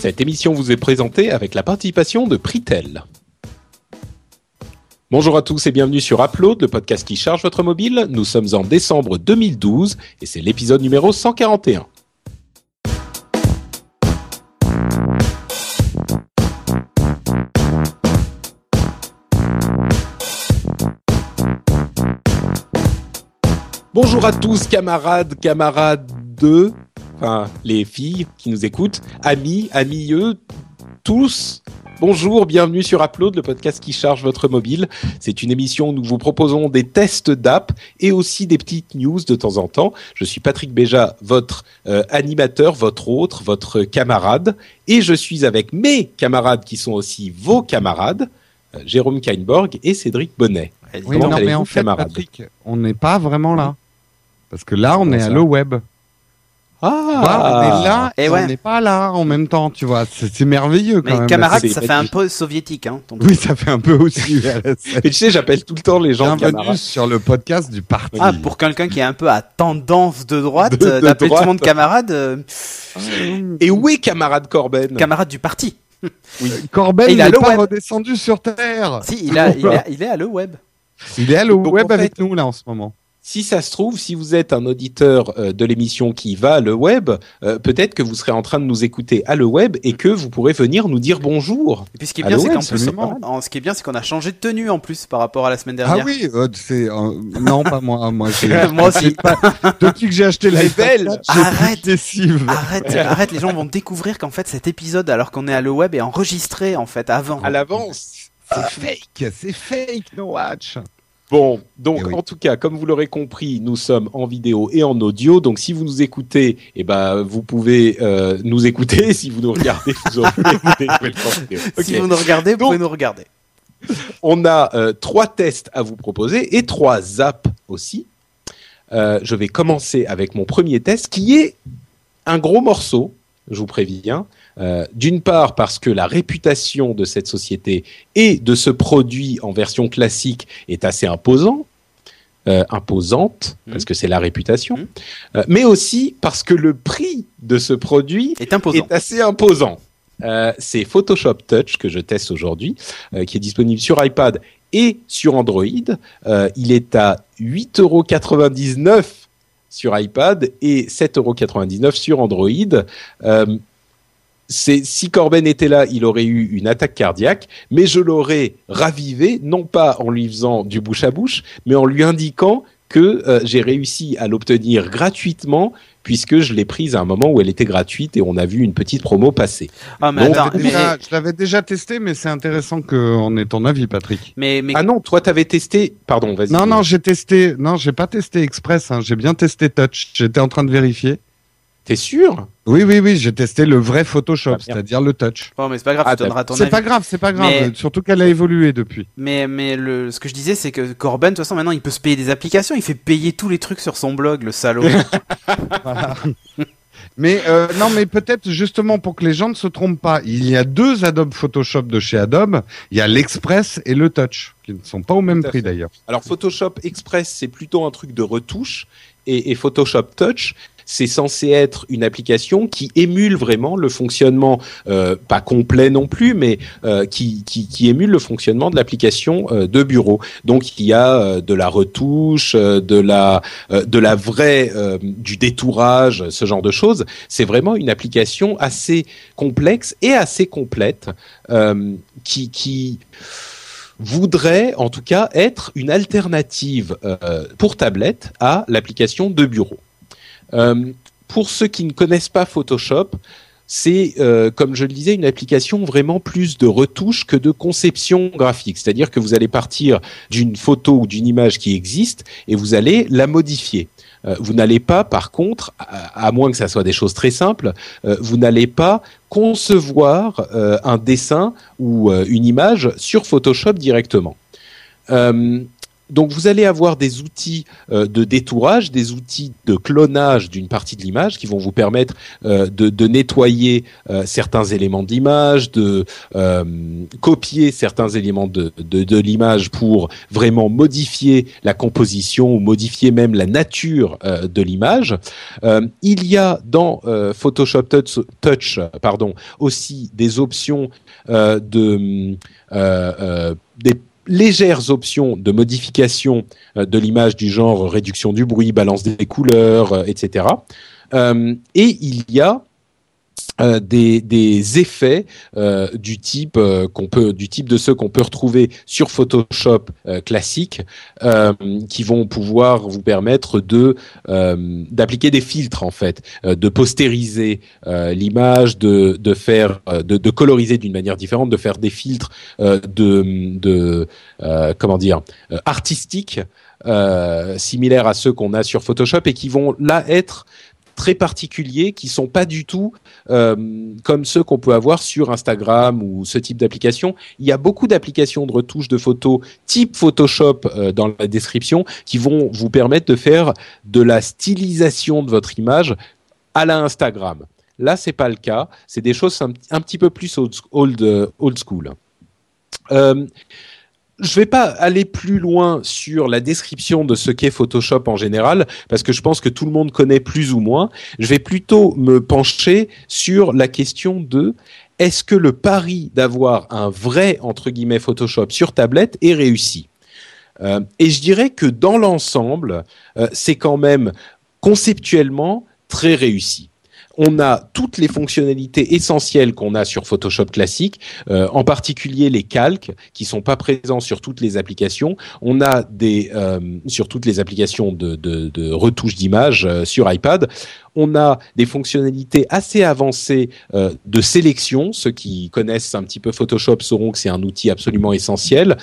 Cette émission vous est présentée avec la participation de Pritel. Bonjour à tous et bienvenue sur Upload, le podcast qui charge votre mobile. Nous sommes en décembre 2012 et c'est l'épisode numéro 141. Bonjour à tous camarades, camarades de, enfin les filles qui nous écoutent, amis, amis eux, tous. Bonjour, bienvenue sur Upload, le podcast qui charge votre mobile. C'est une émission où nous vous proposons des tests d'app et aussi des petites news de temps en temps. Je suis Patrick Béja, votre euh, animateur, votre autre, votre camarade. Et je suis avec mes camarades qui sont aussi vos camarades, euh, Jérôme Kainborg et Cédric Bonnet. Oui, non, mais en fait, Patrick, on n'est pas vraiment là. Parce que là, on est à le web. Ah, on est là Et et, ouais. on n'est pas là en même temps, tu vois. C'est merveilleux quand Mais même. camarade, ça fait un peu soviétique, hein. ton- Oui, ça fait un peu aussi. Et tu sais, j'appelle tout le temps les gens Bienvenue camarades. sur le podcast du parti. Ah, pour quelqu'un qui est un peu à tendance de droite, euh, d'appeler tout le monde camarade, euh, Et où est camarade Corben? camarade du parti. Corben Et il a n'est le pas web. redescendu sur Terre. Si, il, a, il, a- il est à le web. Il est à le Donc, web en fait- avec nous là en ce moment. Si ça se trouve, si vous êtes un auditeur euh, de l'émission qui va à le web, euh, peut-être que vous serez en train de nous écouter à le web et que vous pourrez venir nous dire bonjour. Et puis ce qui est bien, c'est web, qu'en plus, en- ce qui est bien, c'est qu'on a changé de tenue en plus par rapport à la semaine Ah dernière. oui, euh, c'est euh, non pas moi. Moi, Moi aussi. depuis que j'ai acheté Les l'iPad belles. 4, j'ai plus Arrête. Arrête, arrête, les gens vont découvrir qu'en fait cet épisode, alors qu'on est à le web, est enregistré en fait avant. À l'avance. C'est fake, c'est fake, no watch. Bon, donc Eh oui. en tout cas, comme vous l'aurez compris, nous sommes en vidéo et en audio. Donc si vous nous écoutez, eh ben vous pouvez euh, nous écouter. Si vous nous regardez, vous aurez vidéo. Si vous nous regardez, vous Donc- pouvez nous regarder. On a euh, trois tests à vous proposer et trois apps aussi. Euh, je vais commencer avec mon premier test qui est un gros morceau, je vous préviens. Euh, D'une part parce que la réputation de cette société et de ce produit en version classique est assez imposant. euh, imposante Mhm. parce que c'est la réputation, Mhm. Euh, mais aussi parce que le prix de ce produit Est imposant. est assez imposant. Euh, c'est Photoshop Touch que je teste aujourd'hui, euh, qui est disponible sur iPad et sur Android. Euh, il est à 8,99€ sur iPad et 7,99€ sur Android. C'est si Corben était là, il aurait eu une attaque cardiaque, mais je l'aurais ravivé, non pas en lui faisant du bouche à bouche, mais en lui indiquant que euh, j'ai réussi à l'obtenir gratuitement puisque je l'ai prise à un moment où elle était gratuite et on a vu une petite promo passer. Ah, mais Donc, attends, Déjà, mais, Je l'avais déjà testé, mais c'est intéressant qu'on ait ton avis, Patrick. mais, mais Ah non, toi t'avais testé. Pardon, vas-y. Non, non, j'ai testé. Non, j'ai pas testé Express. Hein. J'ai bien testé Touch. J'étais en train de vérifier. T'es sûr? Oui, oui, oui. J'ai testé le vrai Photoshop, Ah, c'est-à-dire le Touch. Bon, mais c'est pas grave, Ah, tu donneras ton C'est avis. pas grave, c'est pas grave. Mais- Surtout qu'elle a évolué depuis. Mais, mais le, ce que je disais, c'est que Corben, de toute façon, maintenant, il peut se payer des applications. Il fait payer tous les trucs sur son blog, le salaud. Voilà. mais euh, non, mais peut-être justement pour que les gens ne se trompent pas, il y a deux Adobe Photoshop de chez Adobe. Il y a l'Express et le Touch, qui ne sont pas au même prix d'ailleurs. Alors Photoshop Express, c'est plutôt un truc de retouche et, et Photoshop Touch, c'est censé être une application qui émule vraiment le fonctionnement, euh, pas complet non plus, mais euh, qui, qui, émule le fonctionnement de l'application euh, de bureau. Donc il y a de la retouche, de la de la vraie du détourage, ce genre de choses. C'est vraiment une application assez complexe et assez complète qui voudrait en tout cas être une alternative pour tablette à l'application de bureau. Euh, pour ceux qui ne connaissent pas Photoshop, c'est, euh, comme je le disais, une application vraiment plus de retouche que de conception graphique. C'est-à-dire que vous allez partir d'une photo ou d'une image qui existe et vous allez la modifier. Euh, vous n'allez pas, par contre, à, moins que ça soit des choses très simples, vous n'allez pas concevoir un dessin ou une image sur Photoshop directement. Donc vous allez avoir des outils euh, de détourage, des outils de clonage d'une partie de l'image qui vont vous permettre euh, de, nettoyer euh, certains éléments de l'image, de copier certains éléments de l'image pour vraiment modifier la composition ou modifier même la nature de l'image. il y a dans Photoshop Touch, Touch, pardon, aussi des options de des légères options de modification euh, de l'image du genre réduction du bruit, balance des couleurs, euh, etc. Euh, et il y a euh, des, effets euh, du type euh, qu'on peut du type de ceux qu'on peut retrouver sur Photoshop classique qui vont pouvoir vous permettre de d'appliquer des filtres en fait de postériser l'image de de faire de, de coloriser d'une manière différente de faire des filtres de de comment dire artistiques similaires à ceux qu'on a sur Photoshop et qui vont là être très particuliers qui sont pas du tout euh, comme ceux qu'on peut avoir sur Instagram ou ce type d'application. Il y a beaucoup d'applications de retouche de photos type Photoshop euh, dans la description qui vont vous permettre de faire de la stylisation de votre image à la Instagram. Là, c'est pas le cas. C'est des choses un, petit peu plus old, old, school. Euh, je vais pas aller plus loin sur la description de ce qu'est Photoshop en général, parce que je pense que tout le monde connaît plus ou moins. Je vais plutôt me pencher sur la question de est-ce que le pari d'avoir un vrai entre guillemets Photoshop sur tablette est réussi? Euh, Et je dirais que dans l'ensemble, euh, c'est quand même conceptuellement très réussi on a toutes les fonctionnalités essentielles qu'on a sur Photoshop classique, euh, en particulier les calques qui sont pas présents sur toutes les applications. On a des euh, sur toutes les applications de, de, retouche d'image euh, sur iPad. On a des fonctionnalités assez avancées de sélection. Ceux qui connaissent un petit peu Photoshop sauront que c'est un outil absolument essentiel.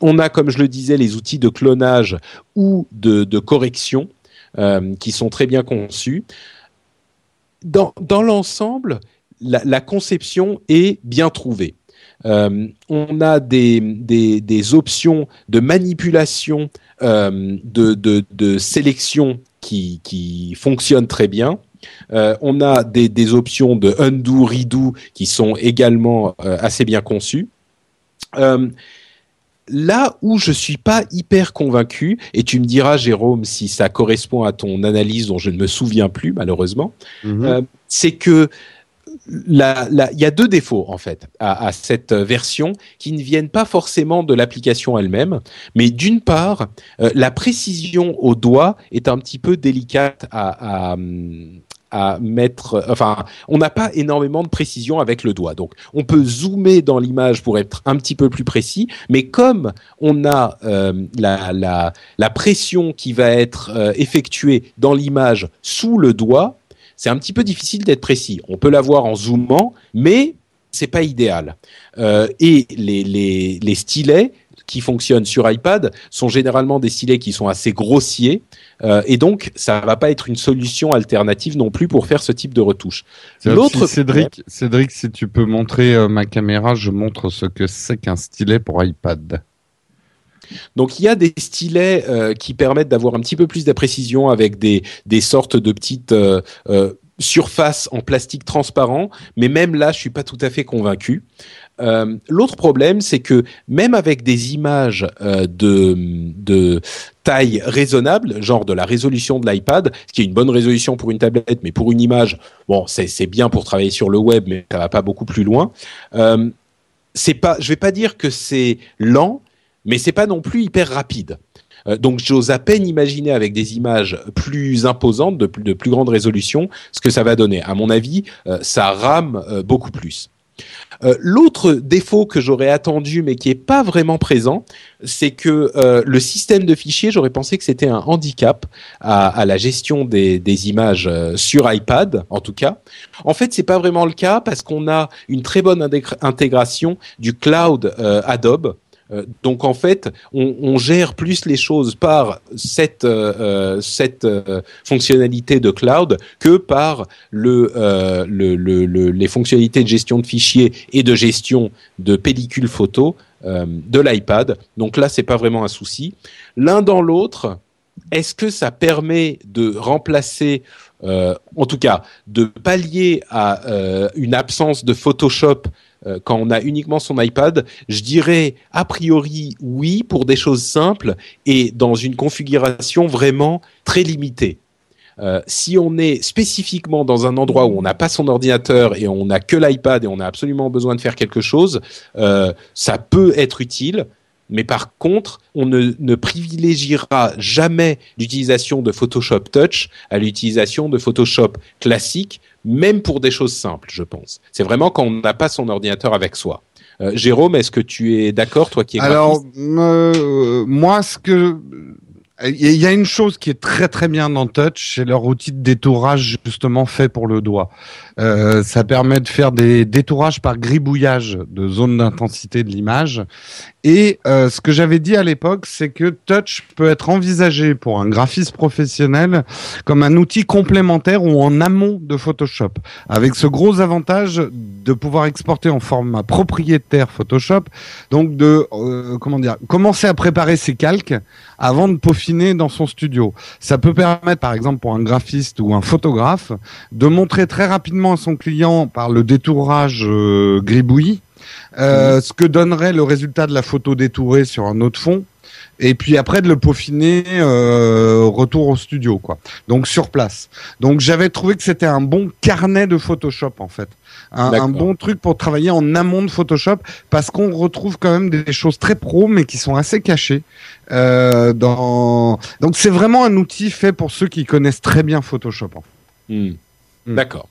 on a, comme je le disais, les outils de clonage ou de, de correction qui sont très bien conçus dans, dans l'ensemble, la, la, conception est bien trouvée. Euh, on a des, des, des, options de manipulation, euh, de, de, de, sélection qui, qui fonctionnent très bien. Euh, on a des, des, options de undo, redo qui sont également euh, assez bien conçues. Là où je suis pas hyper convaincu, et tu me diras, Jérôme, si ça correspond à ton analyse dont je ne me souviens plus, malheureusement, mhm. euh, c'est que il y a deux défauts en fait à, cette version qui ne viennent pas forcément de l'application elle-même, mais d'une part, euh, la précision au doigt est un petit peu délicate à, à, à mettre, enfin, on n'a pas énormément de précision avec le doigt. Donc, on peut zoomer dans l'image pour être un petit peu plus précis, mais comme on a euh, la, la, la, pression qui va être euh, effectuée dans l'image sous le doigt, c'est un petit peu difficile d'être précis. On peut l'avoir en zoomant, mais c'est pas idéal. Euh, et les, les, les stylets qui fonctionnent sur iPad sont généralement des stylets qui sont assez grossiers euh, et donc ça va pas être une solution alternative non plus pour faire ce type de retouche. L'autre Cédric, Cédric, si tu peux montrer euh, ma caméra, je montre ce que c'est qu'un stylet pour iPad. Donc il y a des stylets euh, qui permettent d'avoir un petit peu plus de précision avec des, des sortes de petites euh, euh, surfaces en plastique transparent, mais même là je suis pas tout à fait convaincu. Euh, l'autre problème, c'est que même avec des images euh, de, taille raisonnable, genre de la résolution de l'iPad, ce qui est une bonne résolution pour une tablette, mais pour une image, bon, c'est bien pour travailler sur le web, mais ça va pas beaucoup plus loin. Euh, c'est pas, je vais pas dire que c'est lent, mais c'est pas non plus hyper rapide. Euh, donc j'ose à peine imaginer avec des images plus imposantes, de plus grande résolution, ce que ça va donner. À mon avis, ça rame beaucoup plus. Euh, l'autre défaut que j'aurais attendu mais qui est pas vraiment présent, c'est que euh, le système de fichiers, j'aurais pensé que c'était un handicap à, la gestion des, images euh, sur iPad, en tout cas. En fait, c'est pas vraiment le cas parce qu'on a une très bonne intégration du cloud Adobe donc en fait, on, gère plus les choses par cette euh, euh euh, fonctionnalité de cloud que par le, le, le, le, les fonctionnalités de gestion de fichiers et de gestion de pellicules photo de l'iPad. Donc là, c'est pas vraiment un souci. L'un dans l'autre, est-ce que ça permet de remplacer euh, en tout cas, de pallier à euh, une absence de Photoshop euh, quand on a uniquement son iPad, je dirais a priori oui pour des choses simples et dans une configuration vraiment très limitée. Euh, si on est spécifiquement dans un endroit où on n'a pas son ordinateur et on n'a que l'iPad et on a absolument besoin de faire quelque chose, euh, ça peut être utile. Mais par contre, on ne, ne privilégiera jamais l'utilisation de Photoshop Touch à l'utilisation de Photoshop classique, même pour des choses simples, je pense. C'est vraiment quand on n'a pas son ordinateur avec soi. Euh, Jérôme, est-ce que tu es d'accord, toi qui es Alors, euh, moi, ce que il y a une chose qui est très très bien dans Touch, c'est leur outil de détourage justement fait pour le doigt. Euh, ça permet de faire des détourages par gribouillage de zones d'intensité de l'image. Et euh, ce que j'avais dit à l'époque, c'est que Touch peut être envisagé pour un graphiste professionnel comme un outil complémentaire ou en amont de Photoshop, avec ce gros avantage de pouvoir exporter en format propriétaire Photoshop, donc de euh, comment dire, commencer à préparer ses calques avant de peaufiner dans son studio. Ça peut permettre, par exemple, pour un graphiste ou un photographe, de montrer très rapidement à son client par le détourage euh, gribouillis, euh, ce que donnerait le résultat de la photo détourée sur un autre fond et puis après de le peaufiner euh, retour au studio quoi. Donc sur place. Donc j'avais trouvé que c'était un bon carnet de Photoshop en fait un, bon truc pour travailler en amont de Photoshop parce qu'on retrouve quand même des choses très pro mais qui sont assez cachées euh, dans donc c'est vraiment un outil fait pour ceux qui connaissent très bien Photoshop hmm. Hmm. d'accord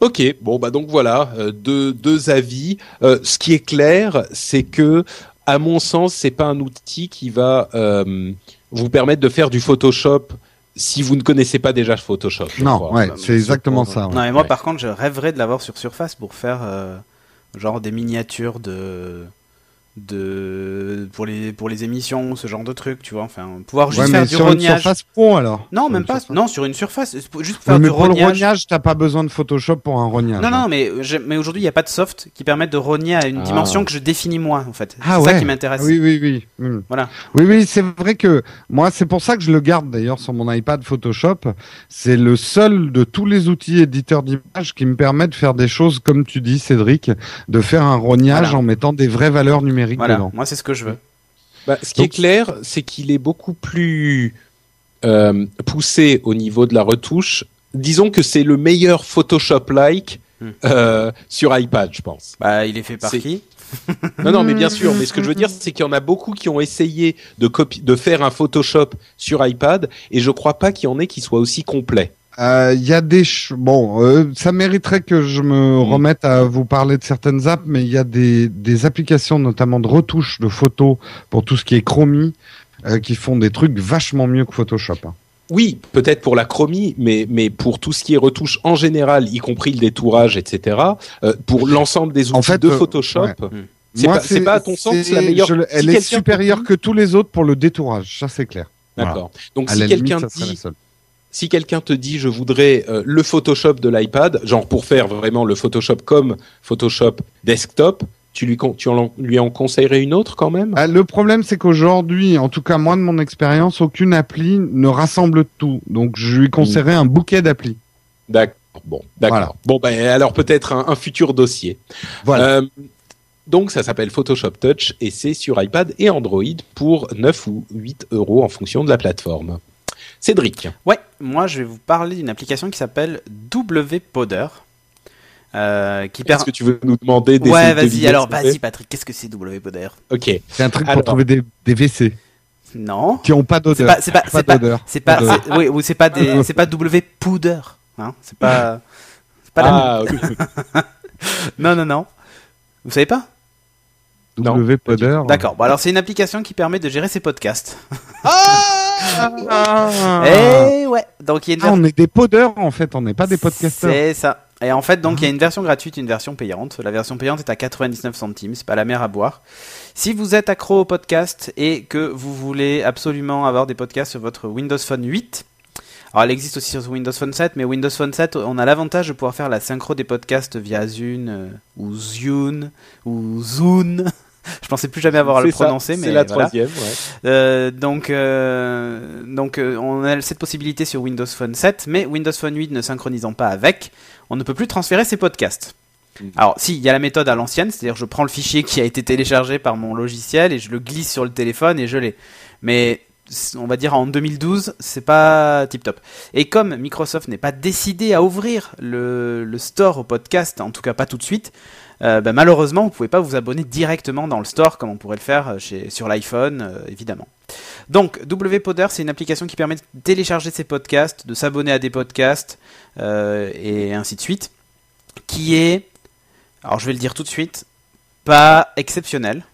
Ok, bon bah donc voilà euh, deux, deux avis. Euh, ce qui est clair, c'est que à mon sens, c'est pas un outil qui va vous permettre de faire du Photoshop si vous ne connaissez pas déjà Photoshop. Non, ouais, c'est exactement ça. Non, et moi par contre, je rêverais de l'avoir sur Surface pour faire genre des miniatures de de pour les pour les émissions ce genre de trucs tu vois enfin pouvoir juste faire du sur rognage une surface pro alors. Non même pas non sur une surface juste faire mais du pour rognage. le rognage t'as pas besoin de Photoshop pour un rognage non non mais mais aujourd'hui il y a pas de soft qui permettent de rogner à une Ah. dimension que je définis moi en fait. Ah c'est ouais. ça qui m'intéresse. Oui oui oui. Hmm. voilà. Oui oui c'est vrai que moi c'est pour ça que je le garde d'ailleurs sur mon iPad Photoshop. C'est le seul de tous les outils éditeurs d'images qui me permet de faire des choses comme tu dis Cédric de faire un rognage Voilà. en mettant des vraies valeurs numériques voilà dedans moi c'est ce que je veux Bah, ce qui Donc- est clair, c'est qu'il est beaucoup plus euh, poussé au niveau de la retouche. Disons que c'est le meilleur Photoshop-like Hmm. euh, sur iPad, je pense. bah il est fait par qui? Non, non, mais bien sûr. Mais ce que je veux dire, c'est qu'il y en a beaucoup qui ont essayé de faire un Photoshop sur iPad, et je crois pas qu'il y en ait qui soit aussi complet. Euh, Il y a des bon, euh, ça mériterait que je me Mm. remette à vous parler de certaines apps, mais il y a des, des applications notamment de retouche de photos pour tout ce qui est chromie euh, qui font des trucs vachement mieux que Photoshop. hein. Oui, peut-être pour la chromie, mais, mais pour tout ce qui est retouche en général, y compris le détourage, etc., euh, pour l'ensemble des outils En fait, de euh, Photoshop, ouais. c'est Moi, pas, c'est pas à ton sens c'est- la meilleure. je si elle est supérieure que tous les autres pour le détourage, ça c'est clair. D'accord. Donc À si quelqu'un dit. Si quelqu'un te dit, je voudrais euh, le Photoshop de l'iPad, genre pour faire vraiment le Photoshop comme Photoshop desktop, tu lui, tu en, lui en conseillerais une autre quand même? Ah, le problème, c'est qu'aujourd'hui, en tout cas moi de mon expérience, aucune appli ne rassemble tout. Donc je lui conseillerais un bouquet d'applis. D'accord. Bon, d'accord. Voilà. Bon, ben alors peut-être un, un futur dossier. Voilà. Euh, donc ça s'appelle Photoshop Touch et c'est sur iPad et Android pour 9 ou 8 euros en fonction de la plateforme. Cédric. ouais moi je vais vous parler d'une application qui s'appelle WPoder euh, qui Est-ce que tu veux nous demander des ouais vas-y alors vas-y Patrick qu'est-ce que c'est WPoder Ok. C'est un truc Alors. pour trouver des, des WC non qui ont pas c'est d'odeur. pas c'est pas c'est pas d'odeur. c'est pas oui ou c'est pas des c'est pas W Powder hein c'est pas c'est pas la Ah, oui. non non non vous savez pas? W Podder. d'accord bon alors c'est une application qui permet de gérer ses podcasts Ah, Eh ouais donc il y a une Ah, on est des podeurs en fait, on n'est pas des podcasteurs. C'est ça. Et en fait, donc, il y a une version gratuite, une version payante. La version payante est à 99 centimes, c'est pas la mer à boire. Si vous êtes accro au podcast et que vous voulez absolument avoir des podcasts sur votre Windows Phone 8, alors elle existe aussi sur Windows Phone 7, mais Windows Phone 7, on a l'avantage de pouvoir faire la synchro des podcasts via Zune, euh, ou Zune, ou Zune. Je pensais plus jamais avoir à le ça, prononcer, mais c'est la voilà. troisième. ouais. Euh, donc, euh, donc euh, on a cette possibilité sur Windows Phone 7, mais Windows Phone 8 ne synchronisant pas avec, on ne peut plus transférer ses podcasts. Mhm. Alors, si, il y a la méthode à l'ancienne, c'est-à-dire je prends le fichier qui a été téléchargé par mon logiciel et je le glisse sur le téléphone et je l'ai. Mais on va dire en 2012, c'est pas tip top. Et comme Microsoft n'est pas décidé à ouvrir le, le store au podcast, en tout cas pas tout de suite, euh, bah, malheureusement, vous pouvez pas vous abonner directement dans le store comme on pourrait le faire euh, sur l'iPhone, euh, évidemment. Donc, WPodder, c'est une application qui permet de télécharger ses podcasts, de s'abonner à des podcasts, et ainsi de suite, qui est, alors je vais le dire tout de suite, pas exceptionnel.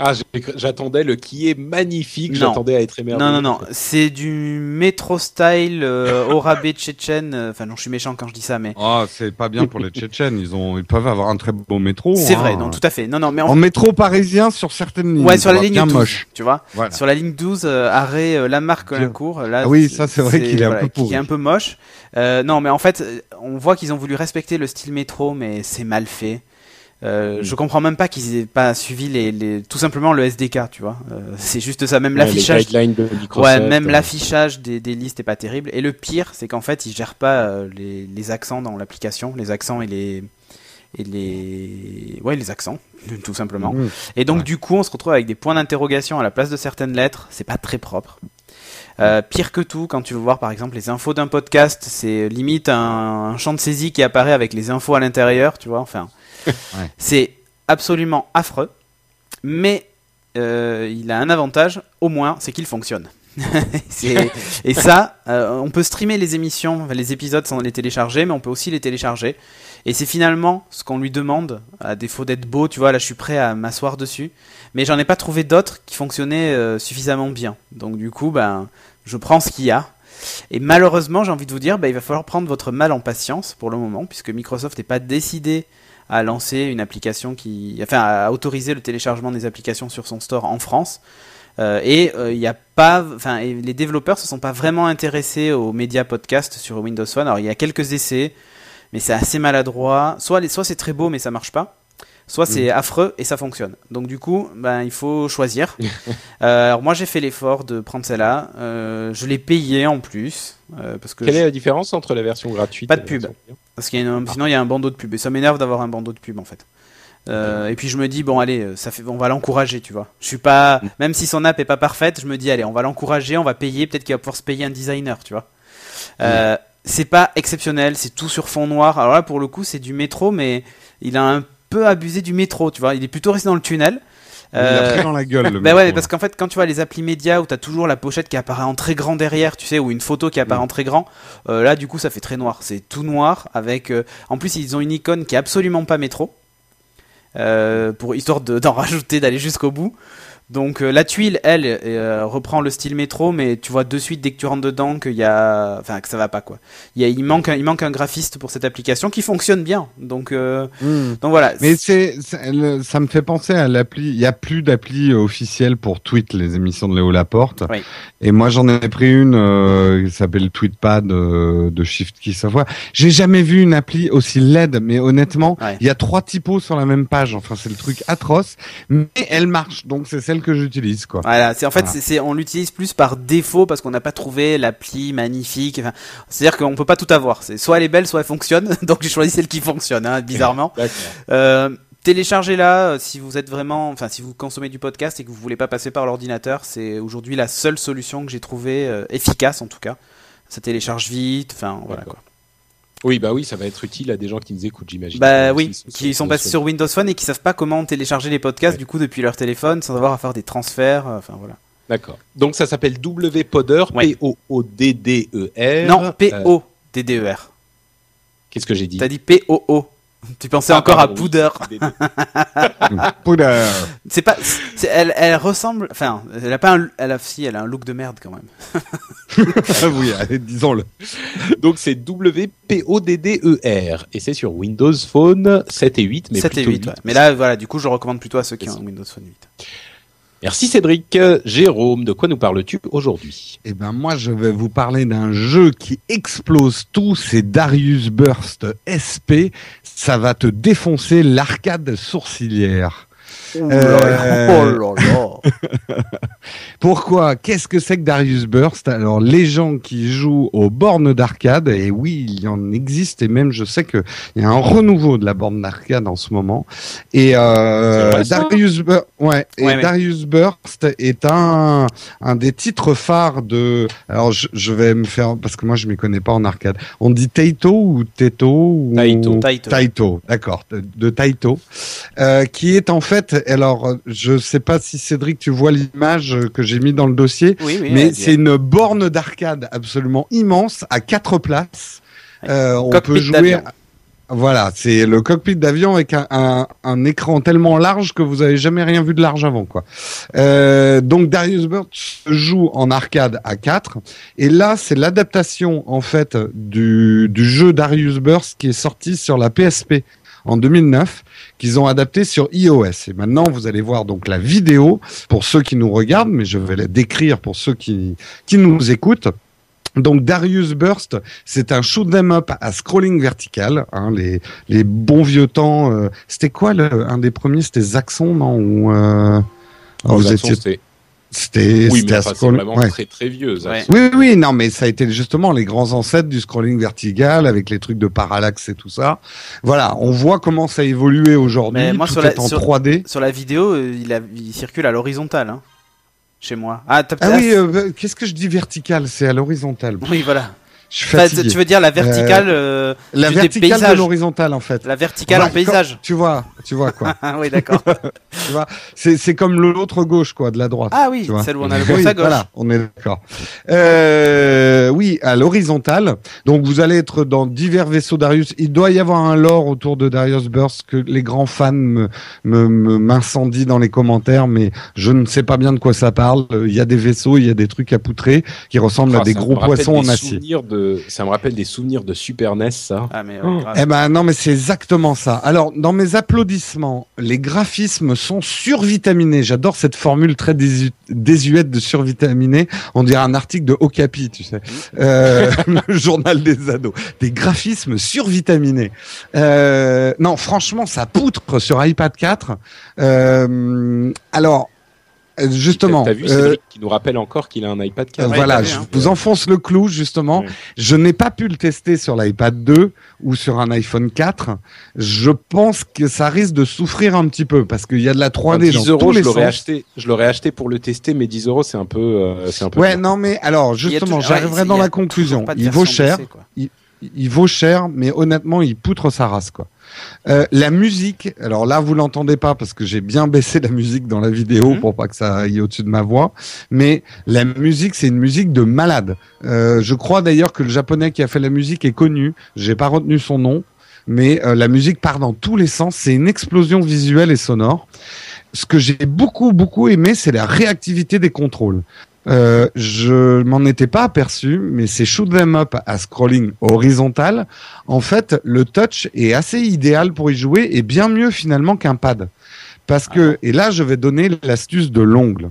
Ah, j'attendais le qui est magnifique. J'attendais à être émerveillé. Non, non, non, c'est du métro style euh, au rabais tchétchène. euh, Enfin, non, je suis méchant quand je dis ça, mais Oh, c'est pas bien pour les Tchétchènes. Ils ont, ils peuvent avoir un très beau métro. c'est hein. vrai, non, tout à fait. Non, non, mais en En métro parisien sur certaines lignes. Ouais, sur la ligne bien 12, moche. tu vois. Voilà. Sur la ligne 12, euh, arrêt euh, Lamarck Bien. Colincourt. Là, Ah oui, ça, c'est vrai qu'il est un peu qui est pourri. un peu moche. Euh, non, mais en fait, euh, on voit qu'ils ont voulu respecter le style métro, mais c'est mal fait. Euh, Mm. Je comprends même pas qu'ils aient pas suivi les, les... tout simplement le SDK, tu vois. Euh, c'est juste ça, même Ouais, l'affichage. Ouais, même euh, l'affichage des, des listes est pas terrible. Et le pire, c'est qu'en fait, ils gèrent pas les, les accents dans l'application, les accents et les et les ouais les accents, tout simplement. Mmh. Et donc Ouais. du coup, on se retrouve avec des points d'interrogation à la place de certaines lettres. C'est pas très propre. Euh, pire que tout, quand tu veux voir par exemple les infos d'un podcast, c'est limite un, un champ de saisie qui apparaît avec les infos à l'intérieur, tu vois. Enfin, C'est absolument affreux. Mais euh, il a un avantage, au moins, c'est qu'il fonctionne. Et ça, euh, on peut streamer les émissions, les épisodes sans les télécharger, mais on peut aussi les télécharger. Et c'est finalement ce qu'on lui demande, à défaut d'être beau, tu vois, là je suis prêt à m'asseoir dessus. Mais j'en ai pas trouvé d'autres qui fonctionnaient euh, suffisamment bien. Donc du coup, ben, je prends ce qu'il y a. Et malheureusement, j'ai envie de vous dire, ben, il va falloir prendre votre mal en patience pour le moment, puisque Microsoft n'est pas décidé à lancer une application qui, enfin, à autoriser le téléchargement des applications sur son store en France. Euh, et euh, il y a pas, enfin, les développeurs se sont pas vraiment intéressés aux médias podcast sur Windows Phone. Alors il y a quelques essais, mais c'est assez maladroit. Soit, soit c'est très beau mais ça marche pas. Soit c'est affreux et ça fonctionne. Donc du coup, ben il faut choisir. Euh, alors moi j'ai fait l'effort de prendre celle-là. Euh, je l'ai payé en plus euh, parce que Quelle je- est la différence entre la version gratuite Pas de pub. parce qu'il y a une- sinon il y a un bandeau de pub et ça m'énerve d'avoir un bandeau de pub en fait. Euh, et puis je me dis bon allez ça fait on va l'encourager tu vois. Je suis pas même si son app est pas parfaite je me dis allez on va l'encourager on va payer peut-être qu'il va pouvoir se payer un designer tu vois. Euh, c'est pas exceptionnel c'est tout sur fond noir alors là pour le coup c'est du métro mais il a un peu abusé du métro tu vois il est plutôt resté dans le tunnel. Il a Euh, pris dans la gueule. Le bah ouais, parce qu'en fait, quand tu vois les applis médias où t'as toujours la pochette qui apparaît en très grand derrière, tu sais, ou une photo qui apparaît Mm. en très grand, euh, là, du coup, ça fait très noir. C'est tout noir avec. euh, En plus, ils ont une icône qui est absolument pas métro, pour histoire de- d'en rajouter, d'aller jusqu'au bout. Donc euh, la tuile, elle, euh, reprend le style métro, mais tu vois de suite dès que tu rentres dedans qu'il y a, enfin que ça va pas quoi. Il, y a, il manque, un, il manque un graphiste pour cette application qui fonctionne bien. Donc, euh, Mmh. donc voilà. Mais c'est, ça me fait penser à l'appli. Il y a plus d'appli officielle pour tweet les émissions de Léo Laporte. Oui. Et moi, j'en ai pris une qui s'appelle Tweetpad de Shift Key Software. J'ai jamais vu une appli aussi laide, mais honnêtement, il Ouais. y a trois typos sur la même page. Enfin, c'est le truc atroce, mais elle marche. Donc, c'est celle que j'utilise, quoi. Voilà, c'est en fait Voilà. c'est, on l'utilise plus par défaut parce qu'on n'a pas trouvé l'appli magnifique. Enfin, c'est-à-dire qu'on peut pas tout avoir. C'est soit elle est belle, soit elle fonctionne. Donc j'ai choisi celle qui fonctionne, hein, bizarrement. Euh, téléchargez-la euh, si vous êtes vraiment, enfin si vous consommez du podcast et que vous voulez pas passer par l'ordinateur. C'est aujourd'hui la seule solution que j'ai trouvée euh, efficace en tout cas. Ça télécharge vite. Enfin voilà quoi. Oui, bah oui, ça va être utile à des gens qui nous écoutent, j'imagine. Bah oui, qui sont passés sur Windows Phone et qui savent pas comment télécharger les podcasts Ouais. du coup depuis leur téléphone sans avoir à faire des transferts. euh, Enfin voilà. D'accord. Donc ça s'appelle WPodder, Ouais. P-O-O-D-D-E-R. non, Euh, P O D D E R. Qu'est-ce que j'ai dit? T'as dit P O O. Tu pensais Ah, encore pardon, à oui. Powder. Powder. C'est pas, c'est- elle, elle ressemble, enfin, elle a pas un, elle a, si, elle a un look de merde quand même. oui, allez, disons-le. Donc c'est W-P-O-D-D-E-R. Et c'est sur Windows Phone 7 et 8. Mais 7 et plutôt 8, ouais. Mais là, voilà, du coup, je recommande plutôt à ceux qui ont Windows Phone 8. Merci Cédric. Jérôme, de quoi nous parles-tu aujourd'hui? Eh ben moi je vais vous parler d'un jeu qui explose tout, c'est Darius Burst SP. Ça va te défoncer l'arcade sourcilière. Euh, Oh là là. Pourquoi? Qu'est-ce que c'est que Darius Burst? Alors les gens qui jouent aux bornes d'arcade, et oui, il y en existe, et même je sais que il y a un renouveau de la borne d'arcade en ce moment. Et euh, Darius, Bur- ouais, et Ouais, mais- Darius Burst est un un des titres phares de. Alors je, je vais me faire parce que moi je m'y connais pas en arcade. On dit Taito ou Teto ou Taito. Taito. Taito, d'accord, de, de Taito, euh, qui est en fait, alors je sais pas si Cédric tu vois l'image que j'ai mis dans le dossier, Oui, oui. mais c'est une borne d'arcade absolument immense à quatre places. Euh, on peut jouer. Voilà, c'est le cockpit d'avion avec un, un, un écran tellement large que vous avez jamais rien vu de large avant, quoi. Euh, donc Darius Burst se joue en arcade à 4 et là c'est l'adaptation en fait du, du jeu Darius Burst qui est sorti sur la PSP en 2009 qu'ils ont adapté sur iOS et maintenant vous allez voir donc la vidéo pour ceux qui nous regardent mais je vais la décrire pour ceux qui qui nous écoutent donc Darius Burst, c'est un shoot 'em up à scrolling vertical. Hein, les les bons vieux temps. euh, c'était quoi le un des premiers? C'était Zaxxon, non Ou, euh, oh, vous Zaxxon, étiez- c'était- Oui, mais enfin, scroll- vraiment ouais. très très vieux. Ouais. Oui, oui, non, mais ça a été justement les grands ancêtres du scrolling vertical avec les trucs de parallaxe et tout ça. Voilà, on voit comment ça a évolué aujourd'hui. Moi, tout sur la- en sur- 3D. Sur la vidéo, euh, il, a, il circule à l'horizontale, hein, chez moi. Ah, t'as Ah oui, euh, qu'est-ce que je dis vertical? C'est à l'horizontale. oui, voilà. Je suis Enfin, fatigué. tu veux dire la verticale, euh, La verticale de l'horizontale en fait. la verticale en paysage. Tu vois, tu vois quoi. Ah oui, d'accord. tu vois, c'est c'est comme l'autre gauche quoi, de la droite. Ah oui, tu vois. celle où on a le Oui, pouce à gauche. Voilà, on est d'accord. Euh, oui, à l'horizontale. Donc vous allez être dans divers vaisseaux Darius. Il doit y avoir un lore autour de Darius Burst que les grands fans me me- me- m'incendient dans les commentaires, mais je ne sais pas bien de quoi ça parle. Euh, Il y a des vaisseaux, il y a des trucs à poutrer qui ressemblent à Ah, des gros me poissons en acier. Ça me rappelle des souvenirs de Super NES, ça. Ah mais Oh. ouais, grave. Eh ben non, mais c'est exactement ça. Alors, dans mes applaudissements, les graphismes sont survitaminés. J'adore cette formule très désu- désuète de survitaminé. On dirait un article de Okapi, tu sais, euh, le journal des ados. Des graphismes survitaminés. Euh, non, franchement, ça poutre sur iPad 4. Euh, alors, justement, T'as vu euh, Cédric qui nous rappelle encore qu'il a un iPad euh, 4 Ouais, voilà, je hein. vous enfonce le clou justement. Je n'ai pas pu le tester sur l'iPad 2 ou sur un iPhone 4. Je pense que ça risque de souffrir un petit peu parce qu'il y a de la 3D 10 dans euros, tous je les l'aurais sens. acheté. Je l'aurais acheté pour le tester, mais 10 euros, c'est un peu, euh, c'est un peu. Ouais, cher. non, mais alors justement, j'arriverai dans la conclusion. Il vaut cher, il vaut cher, mais honnêtement, il poutre sa race, quoi. Euh, la musique, alors là, vous l'entendez pas parce que j'ai bien baissé la musique dans la vidéo Mhm. pour pas que ça aille au-dessus de ma voix. Mais la musique, c'est une musique de malade. Euh, je crois d'ailleurs que le japonais qui a fait la musique est connu. J'ai pas retenu son nom, mais euh, la musique part dans tous les sens. C'est une explosion visuelle et sonore. Ce que j'ai beaucoup beaucoup aimé, c'est la réactivité des contrôles. Euh, je m'en étais pas aperçu, mais c'est shoot them up à scrolling horizontal. En fait, le touch est assez idéal pour y jouer et bien mieux finalement qu'un pad. Parce que, et là, je vais donner l'astuce de l'ongle.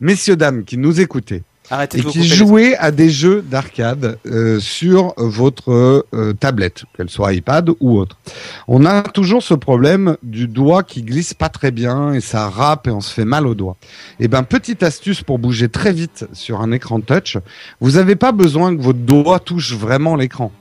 Messieurs, dames, qui nous écoutez, Arrêtez et qui les- jouez à des jeux d'arcade euh, sur votre euh, tablette, qu'elle soit iPad ou autre. On a toujours ce problème du doigt qui glisse pas très bien et ça râpe et on se fait mal au doigt. Et ben petite astuce pour bouger très vite sur un écran touch, vous n'avez pas besoin que votre doigt touche vraiment l'écran.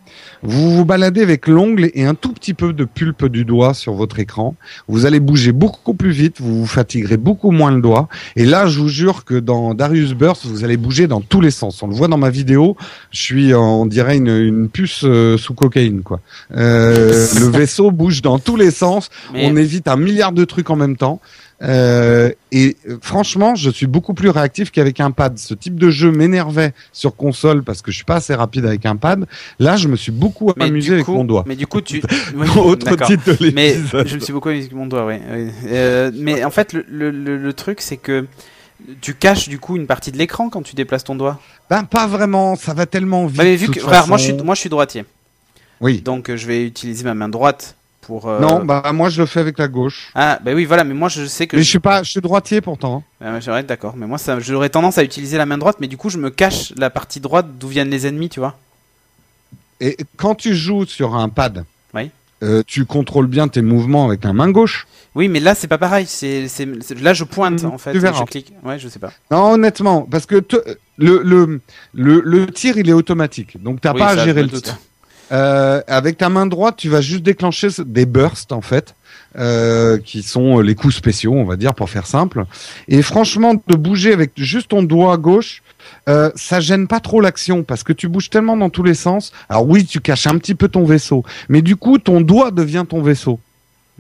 Vous vous baladez avec l'ongle et un tout petit peu de pulpe du doigt sur votre écran. Vous allez bouger beaucoup plus vite, vous vous fatiguerez beaucoup moins le doigt. Et là, je vous jure que dans Darius Burst, vous allez bouger dans tous les sens. On le voit dans ma vidéo. Je suis, on dirait une, une puce euh, sous cocaïne, quoi. Euh, le vaisseau bouge dans tous les sens. Mais On évite un milliard de trucs en même temps. Euh, et euh, franchement, je suis beaucoup plus réactif qu'avec un pad. Ce type de jeu m'énervait sur console parce que je suis pas assez rapide avec un pad. Là, je me suis beaucoup Mais amusé avec mon doigt. Mais du coup, tu. Oui, Autre titre de Mais je me suis beaucoup amusé avec mon doigt, ouais. Euh, mais en fait, le, le, le- le truc, c'est que tu caches du coup une partie de l'écran quand tu déplaces ton doigt. Ben, pas vraiment. Ça va tellement vite. Bah, mais vu que, moi, je suis, moi, je suis droitier. Oui. Donc, euh, je vais utiliser ma main droite pour. euh, Non, bah moi je le fais avec la gauche. Ah, bah oui, voilà, mais moi, je sais que. Mais je suis pas, je suis droitier pourtant. Ah, ouais, j'aurais- d'accord. Mais moi, ça, j'aurais tendance à utiliser la main droite, mais du coup, je me cache la partie droite d'où viennent les ennemis, tu vois. Et quand tu joues sur un pad, Oui. euh, tu contrôles bien tes mouvements avec la main gauche. Oui, mais là, c'est pas pareil. C'est, c'est, c'est- là, je pointe Mhm, en fait. tu verras. Je clique. Ouais, je sais pas. Non, honnêtement, parce que te- le, le, le, le tir il est automatique, donc t'as Oui, pas à gérer le tir. Euh, avec ta main droite, tu vas juste déclencher des bursts en fait, euh, qui sont les coups spéciaux, on va dire pour faire simple. Et franchement, de bouger avec juste ton doigt gauche, euh, ça gêne pas trop l'action parce que tu bouges tellement dans tous les sens. Alors oui, tu caches un petit peu ton vaisseau, mais du coup, ton doigt devient ton vaisseau.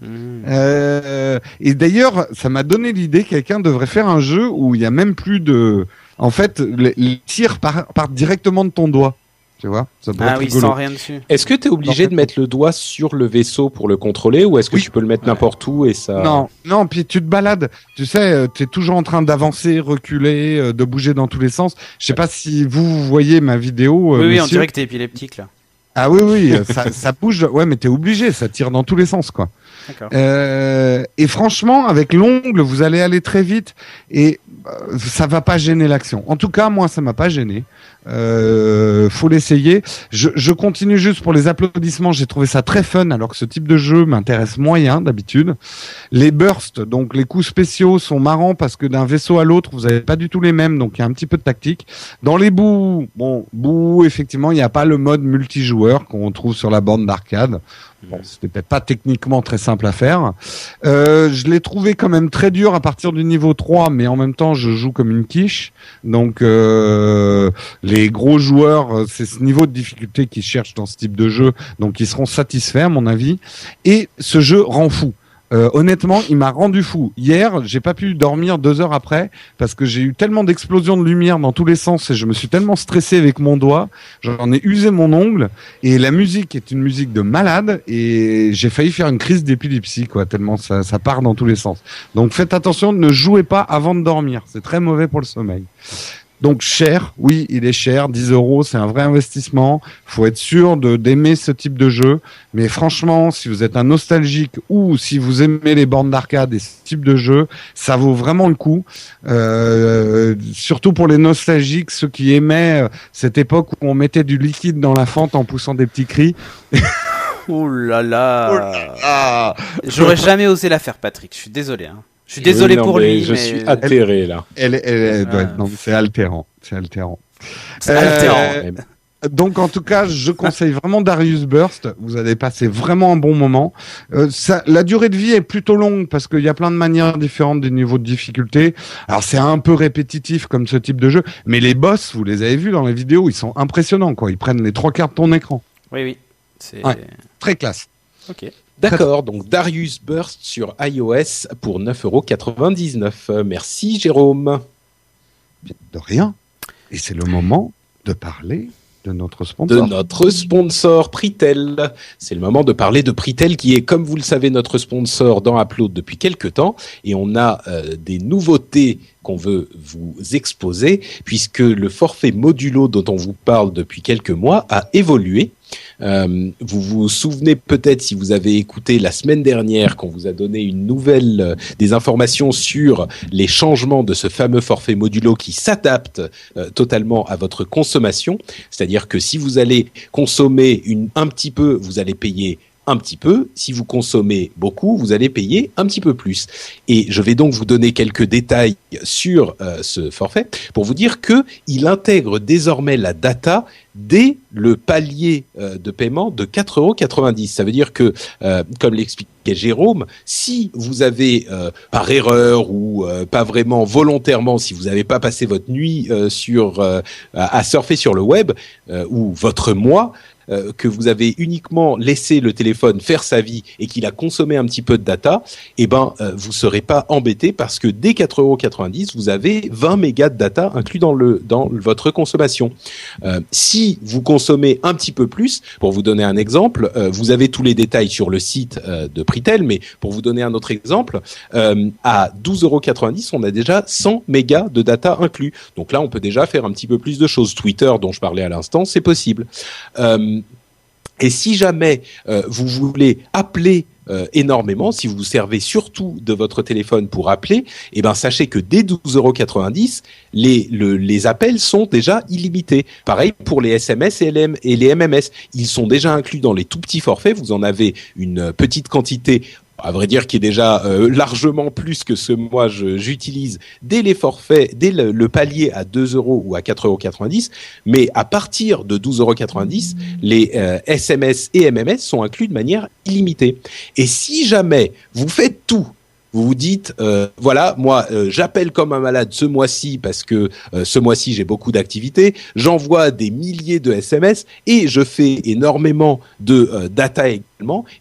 Mhm. Euh, et d'ailleurs, ça m'a donné l'idée quelqu'un devrait faire un jeu où il y a même plus de. En fait, les, tirs par- partent directement de ton doigt. Tu vois Ça Ah être oui, rigolo. sans rien dessus. Est-ce que tu es obligé de mettre le doigt sur le vaisseau pour le contrôler ou est-ce que Oui. tu peux le mettre n'importe où et ça Non, non, puis tu te balades. Tu sais, tu es toujours en train d'avancer, reculer, euh, de bouger dans tous les sens. Je sais pas si vous, vous voyez ma vidéo. euh, oui, oui, on dirait que t'es épileptique là. Ah oui, oui, euh, ça, ça bouge. Ouais, mais t'es obligé, ça tire dans tous les sens, quoi. D'accord. Euh, et franchement, avec l'ongle, vous allez aller très vite et euh, ça va pas gêner l'action. En tout cas, moi, ça m'a pas gêné. Euh, faut l'essayer. Je, je continue juste pour les applaudissements. J'ai trouvé ça très fun, alors que ce type de jeu m'intéresse moyen d'habitude. Les bursts, donc les coups spéciaux, sont marrants parce que d'un vaisseau à l'autre, vous avez pas du tout les mêmes, donc il y a un petit peu de tactique. Dans les bouts, bon, bouts, effectivement, il n'y a pas le mode multijoueur qu'on trouve sur la borne d'arcade. Bon, c'était peut-être pas techniquement très simple à faire. Euh, je l'ai trouvé quand même très dur à partir du niveau 3, mais en même temps, je joue comme une quiche. Donc, euh, les gros joueurs, euh, c'est ce niveau de difficulté qu'ils cherchent dans ce type de jeu. Donc, ils seront satisfaits, à mon avis. Et ce jeu rend fou. Euh, honnêtement, il m'a rendu fou. Hier, j'ai pas pu dormir deux heures après parce que j'ai eu tellement d'explosions de lumière dans tous les sens et je me suis tellement stressé avec mon doigt. J'en ai usé mon ongle et la musique est une musique de malade et j'ai failli faire une crise d'épilepsie quoi tellement ça, ça part dans tous les sens. Donc faites attention, ne jouez pas avant de dormir, c'est très mauvais pour le sommeil. Donc cher, oui, il est cher, 10 euros, c'est un vrai investissement. Faut être sûr de d'aimer ce type de jeu. Mais franchement, si vous êtes un nostalgique ou si vous aimez les bornes d'arcade et ce type de jeu, ça vaut vraiment le coup. Euh, surtout pour les nostalgiques, ceux qui aimaient euh, cette époque où on mettait du liquide dans la fente en poussant des petits cris. Oh là là. Ah, J'aurais jamais osé la faire, Patrick. Je suis désolé. Hein. Je suis désolé Oui, non, pour mais lui, Je mais suis atterré là. elle, est- elle, est- Ah. ouais, non, c'est altérant, c'est altérant. c'est Euh, altérant. Même. Donc en tout cas, je conseille vraiment Darius Burst. Vous allez passer vraiment un bon moment. Euh, ça, la durée de vie est plutôt longue parce qu'il y a plein de manières différentes des niveaux de difficulté. Alors c'est un peu répétitif comme ce type de jeu, mais les boss, vous les avez vus dans les vidéos, ils sont impressionnants quoi. Ils prennent les trois quarts de ton écran. Oui, oui. C'est. Ouais. Très classe. Ok. D'accord, donc Darius Burst sur iOS pour 9,99€. Euh, Merci Jérôme. De rien. Et c'est le moment de parler de notre de sponsor. notre sponsor Pritel. C'est le moment de parler de Pritel qui est, comme vous le savez, notre sponsor dans Upload depuis quelques temps. Et on a euh, des nouveautés qu'on veut vous exposer puisque le forfait modulo dont on vous parle depuis quelques mois a évolué. Euh, vous vous souvenez peut-être si vous avez écouté la semaine dernière qu'on vous a donné une nouvelle, euh, des informations sur les changements de ce fameux forfait modulo qui s'adapte euh, totalement à votre consommation. C'est-à-dire que si vous allez consommer une, un petit peu, vous allez payer un petit peu. Si vous consommez beaucoup, vous allez payer un petit peu plus. Et je vais donc vous donner quelques détails sur euh, ce forfait pour vous dire que il intègre désormais la data dès le palier euh, de paiement de 4,90 euros. Ça veut dire que, euh, comme l'expliquait Jérôme, si vous avez euh, par erreur ou pas vraiment volontairement, si vous n'avez pas passé votre nuit sur à surfer sur le web ou votre mois, que vous avez uniquement laissé le téléphone faire sa vie et qu'il a consommé un petit peu de data, eh ben vous serez pas embêté parce que dès 4,90 vous avez 20 mégas de data inclus dans le dans votre consommation. Euh, vous consommez un petit peu plus, pour vous donner un exemple, euh, vous avez tous les détails sur le site de Pritel, mais pour vous donner un autre exemple, à 12,90 on a déjà 100 mégas de data inclus. Donc là on peut déjà faire un petit peu plus de choses. Twitter dont je parlais à l'instant, c'est possible. Et si jamais euh, vous voulez appeler euh, énormément, si vous vous servez surtout de votre téléphone pour appeler, eh ben sachez que dès 12,90 les les appels sont déjà illimités. Pareil pour les SMS et les, et les MMS, ils sont déjà inclus dans les tout petits forfaits. Vous en avez une petite quantité à vrai dire, qui est déjà euh, largement plus que ce moi j'utilise dès les forfaits, dès le, palier à 2 euros ou à 4,90 euros. Mais à partir de 12,90 euros, les SMS euh, et MMS sont inclus de manière illimitée. Et si jamais vous faites tout vous vous dites euh, voilà moi j'appelle comme un malade ce mois-ci parce que ce mois-ci j'ai beaucoup d'activités j'envoie des milliers de SMS et je fais énormément de data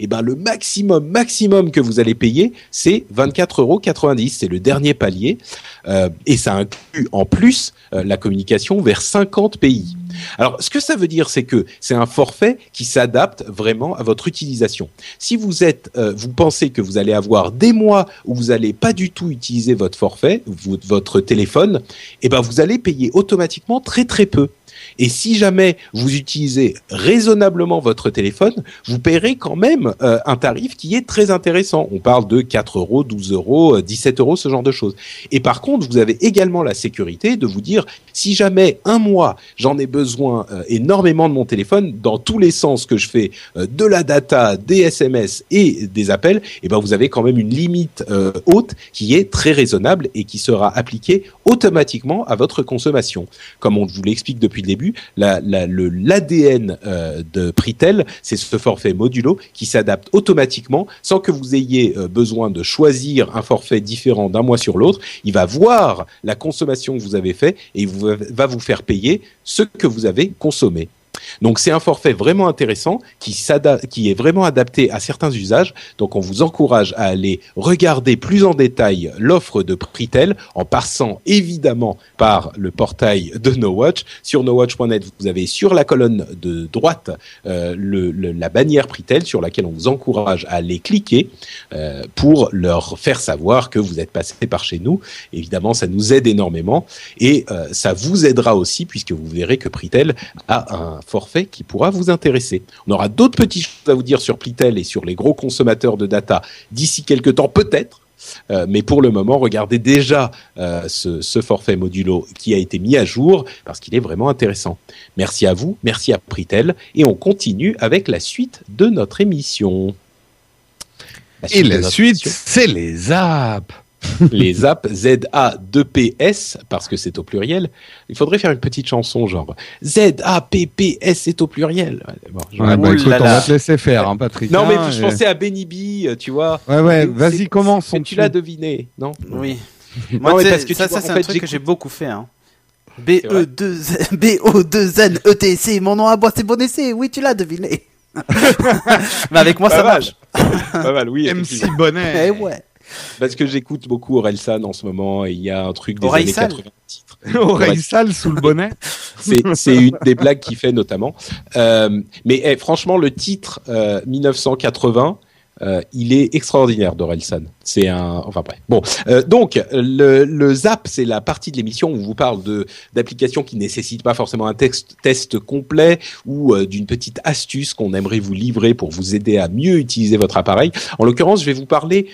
et ben le maximum maximum que vous allez payer c'est 24,90 euros c'est le dernier palier et ça inclut en plus la communication vers 50 pays alors, ce que ça veut dire, c'est que c'est un forfait qui s'adapte vraiment à votre utilisation. Si vous êtes, euh, vous pensez que vous allez avoir des mois où vous n'allez pas du tout utiliser votre forfait, votre téléphone, eh ben vous allez payer automatiquement très très peu. Et si jamais vous utilisez raisonnablement votre téléphone, vous paierez même euh, un tarif qui est très intéressant. On parle de 4 euros, 12 euros, 17 euros, ce genre de choses. Et par contre, vous avez également la sécurité de vous dire, si jamais un mois, j'en ai besoin euh, énormément de mon téléphone, dans tous les sens que je fais, euh, de la data, des SMS et des appels, eh ben vous avez quand même une limite haute qui est très raisonnable et qui sera appliquée automatiquement à votre consommation. Comme on vous l'explique depuis le début, l'ADN euh, de Pritel, c'est ce forfait modulo qui s'adapte automatiquement sans que vous ayez euh, besoin de choisir un forfait différent d'un mois sur l'autre. Il va voir la consommation que vous avez fait et il va vous faire payer ce que vous avez consommé. Donc c'est un forfait vraiment intéressant qui, qui est vraiment adapté à certains usages. Donc on vous encourage à aller regarder plus en détail l'offre de Pritel en passant évidemment par le portail de NoWatch. Sur nowatch.net, vous avez sur la colonne de droite euh, le, la bannière Pritel sur laquelle on vous encourage à aller cliquer euh, pour leur faire savoir que vous êtes passé par chez nous. Évidemment, ça nous aide énormément et euh, ça vous aidera aussi puisque vous verrez que Pritel a un forfait qui pourra vous intéresser. On aura d'autres petites choses à vous dire sur Plitel et sur les gros consommateurs de data d'ici quelques temps peut-être. Euh, mais pour le moment, regardez déjà euh, ce, forfait modulo qui a été mis à jour parce qu'il est vraiment intéressant. Merci à vous, merci à Pritel et on continue avec la suite de notre émission. et la suite, c'est les apps. les apps ZA2PS, parce que c'est au pluriel. Il faudrait faire une petite chanson genre ZAPPS, c'est au pluriel. Bon, bah, écoute, on va te laisser faire, hein, Patrick. Non, mais je pensais à Benny B, tu vois. Ouais, ouais, vas-y, commence. Tu l'as deviné, non Oui. Moi, parce que ça, ça c'est un truc que j'ai beaucoup fait. Hein. B-E-2-N-E-T-C, mon nom à boire, c'est bon essai. Oui, tu l'as deviné. mais avec moi, ça marche. Pas mal, oui. MC Bonnet. Eh ouais. Parce que j'écoute beaucoup Orelsan en ce moment et il y a un truc des années 80 Orelsan sous le bonnet. C'est une des blagues qu'il fait notamment. Euh, mais eh, franchement, le titre euh, 1980, euh, il est extraordinaire d'Orelsan. C'est un, enfin bref. Bon, euh, donc le, le Zap, c'est la partie de l'émission où on vous parle de d'applications qui nécessitent pas forcément un texte, test complet ou euh, d'une petite astuce qu'on aimerait vous livrer pour vous aider à mieux utiliser votre appareil. En l'occurrence, je vais vous parler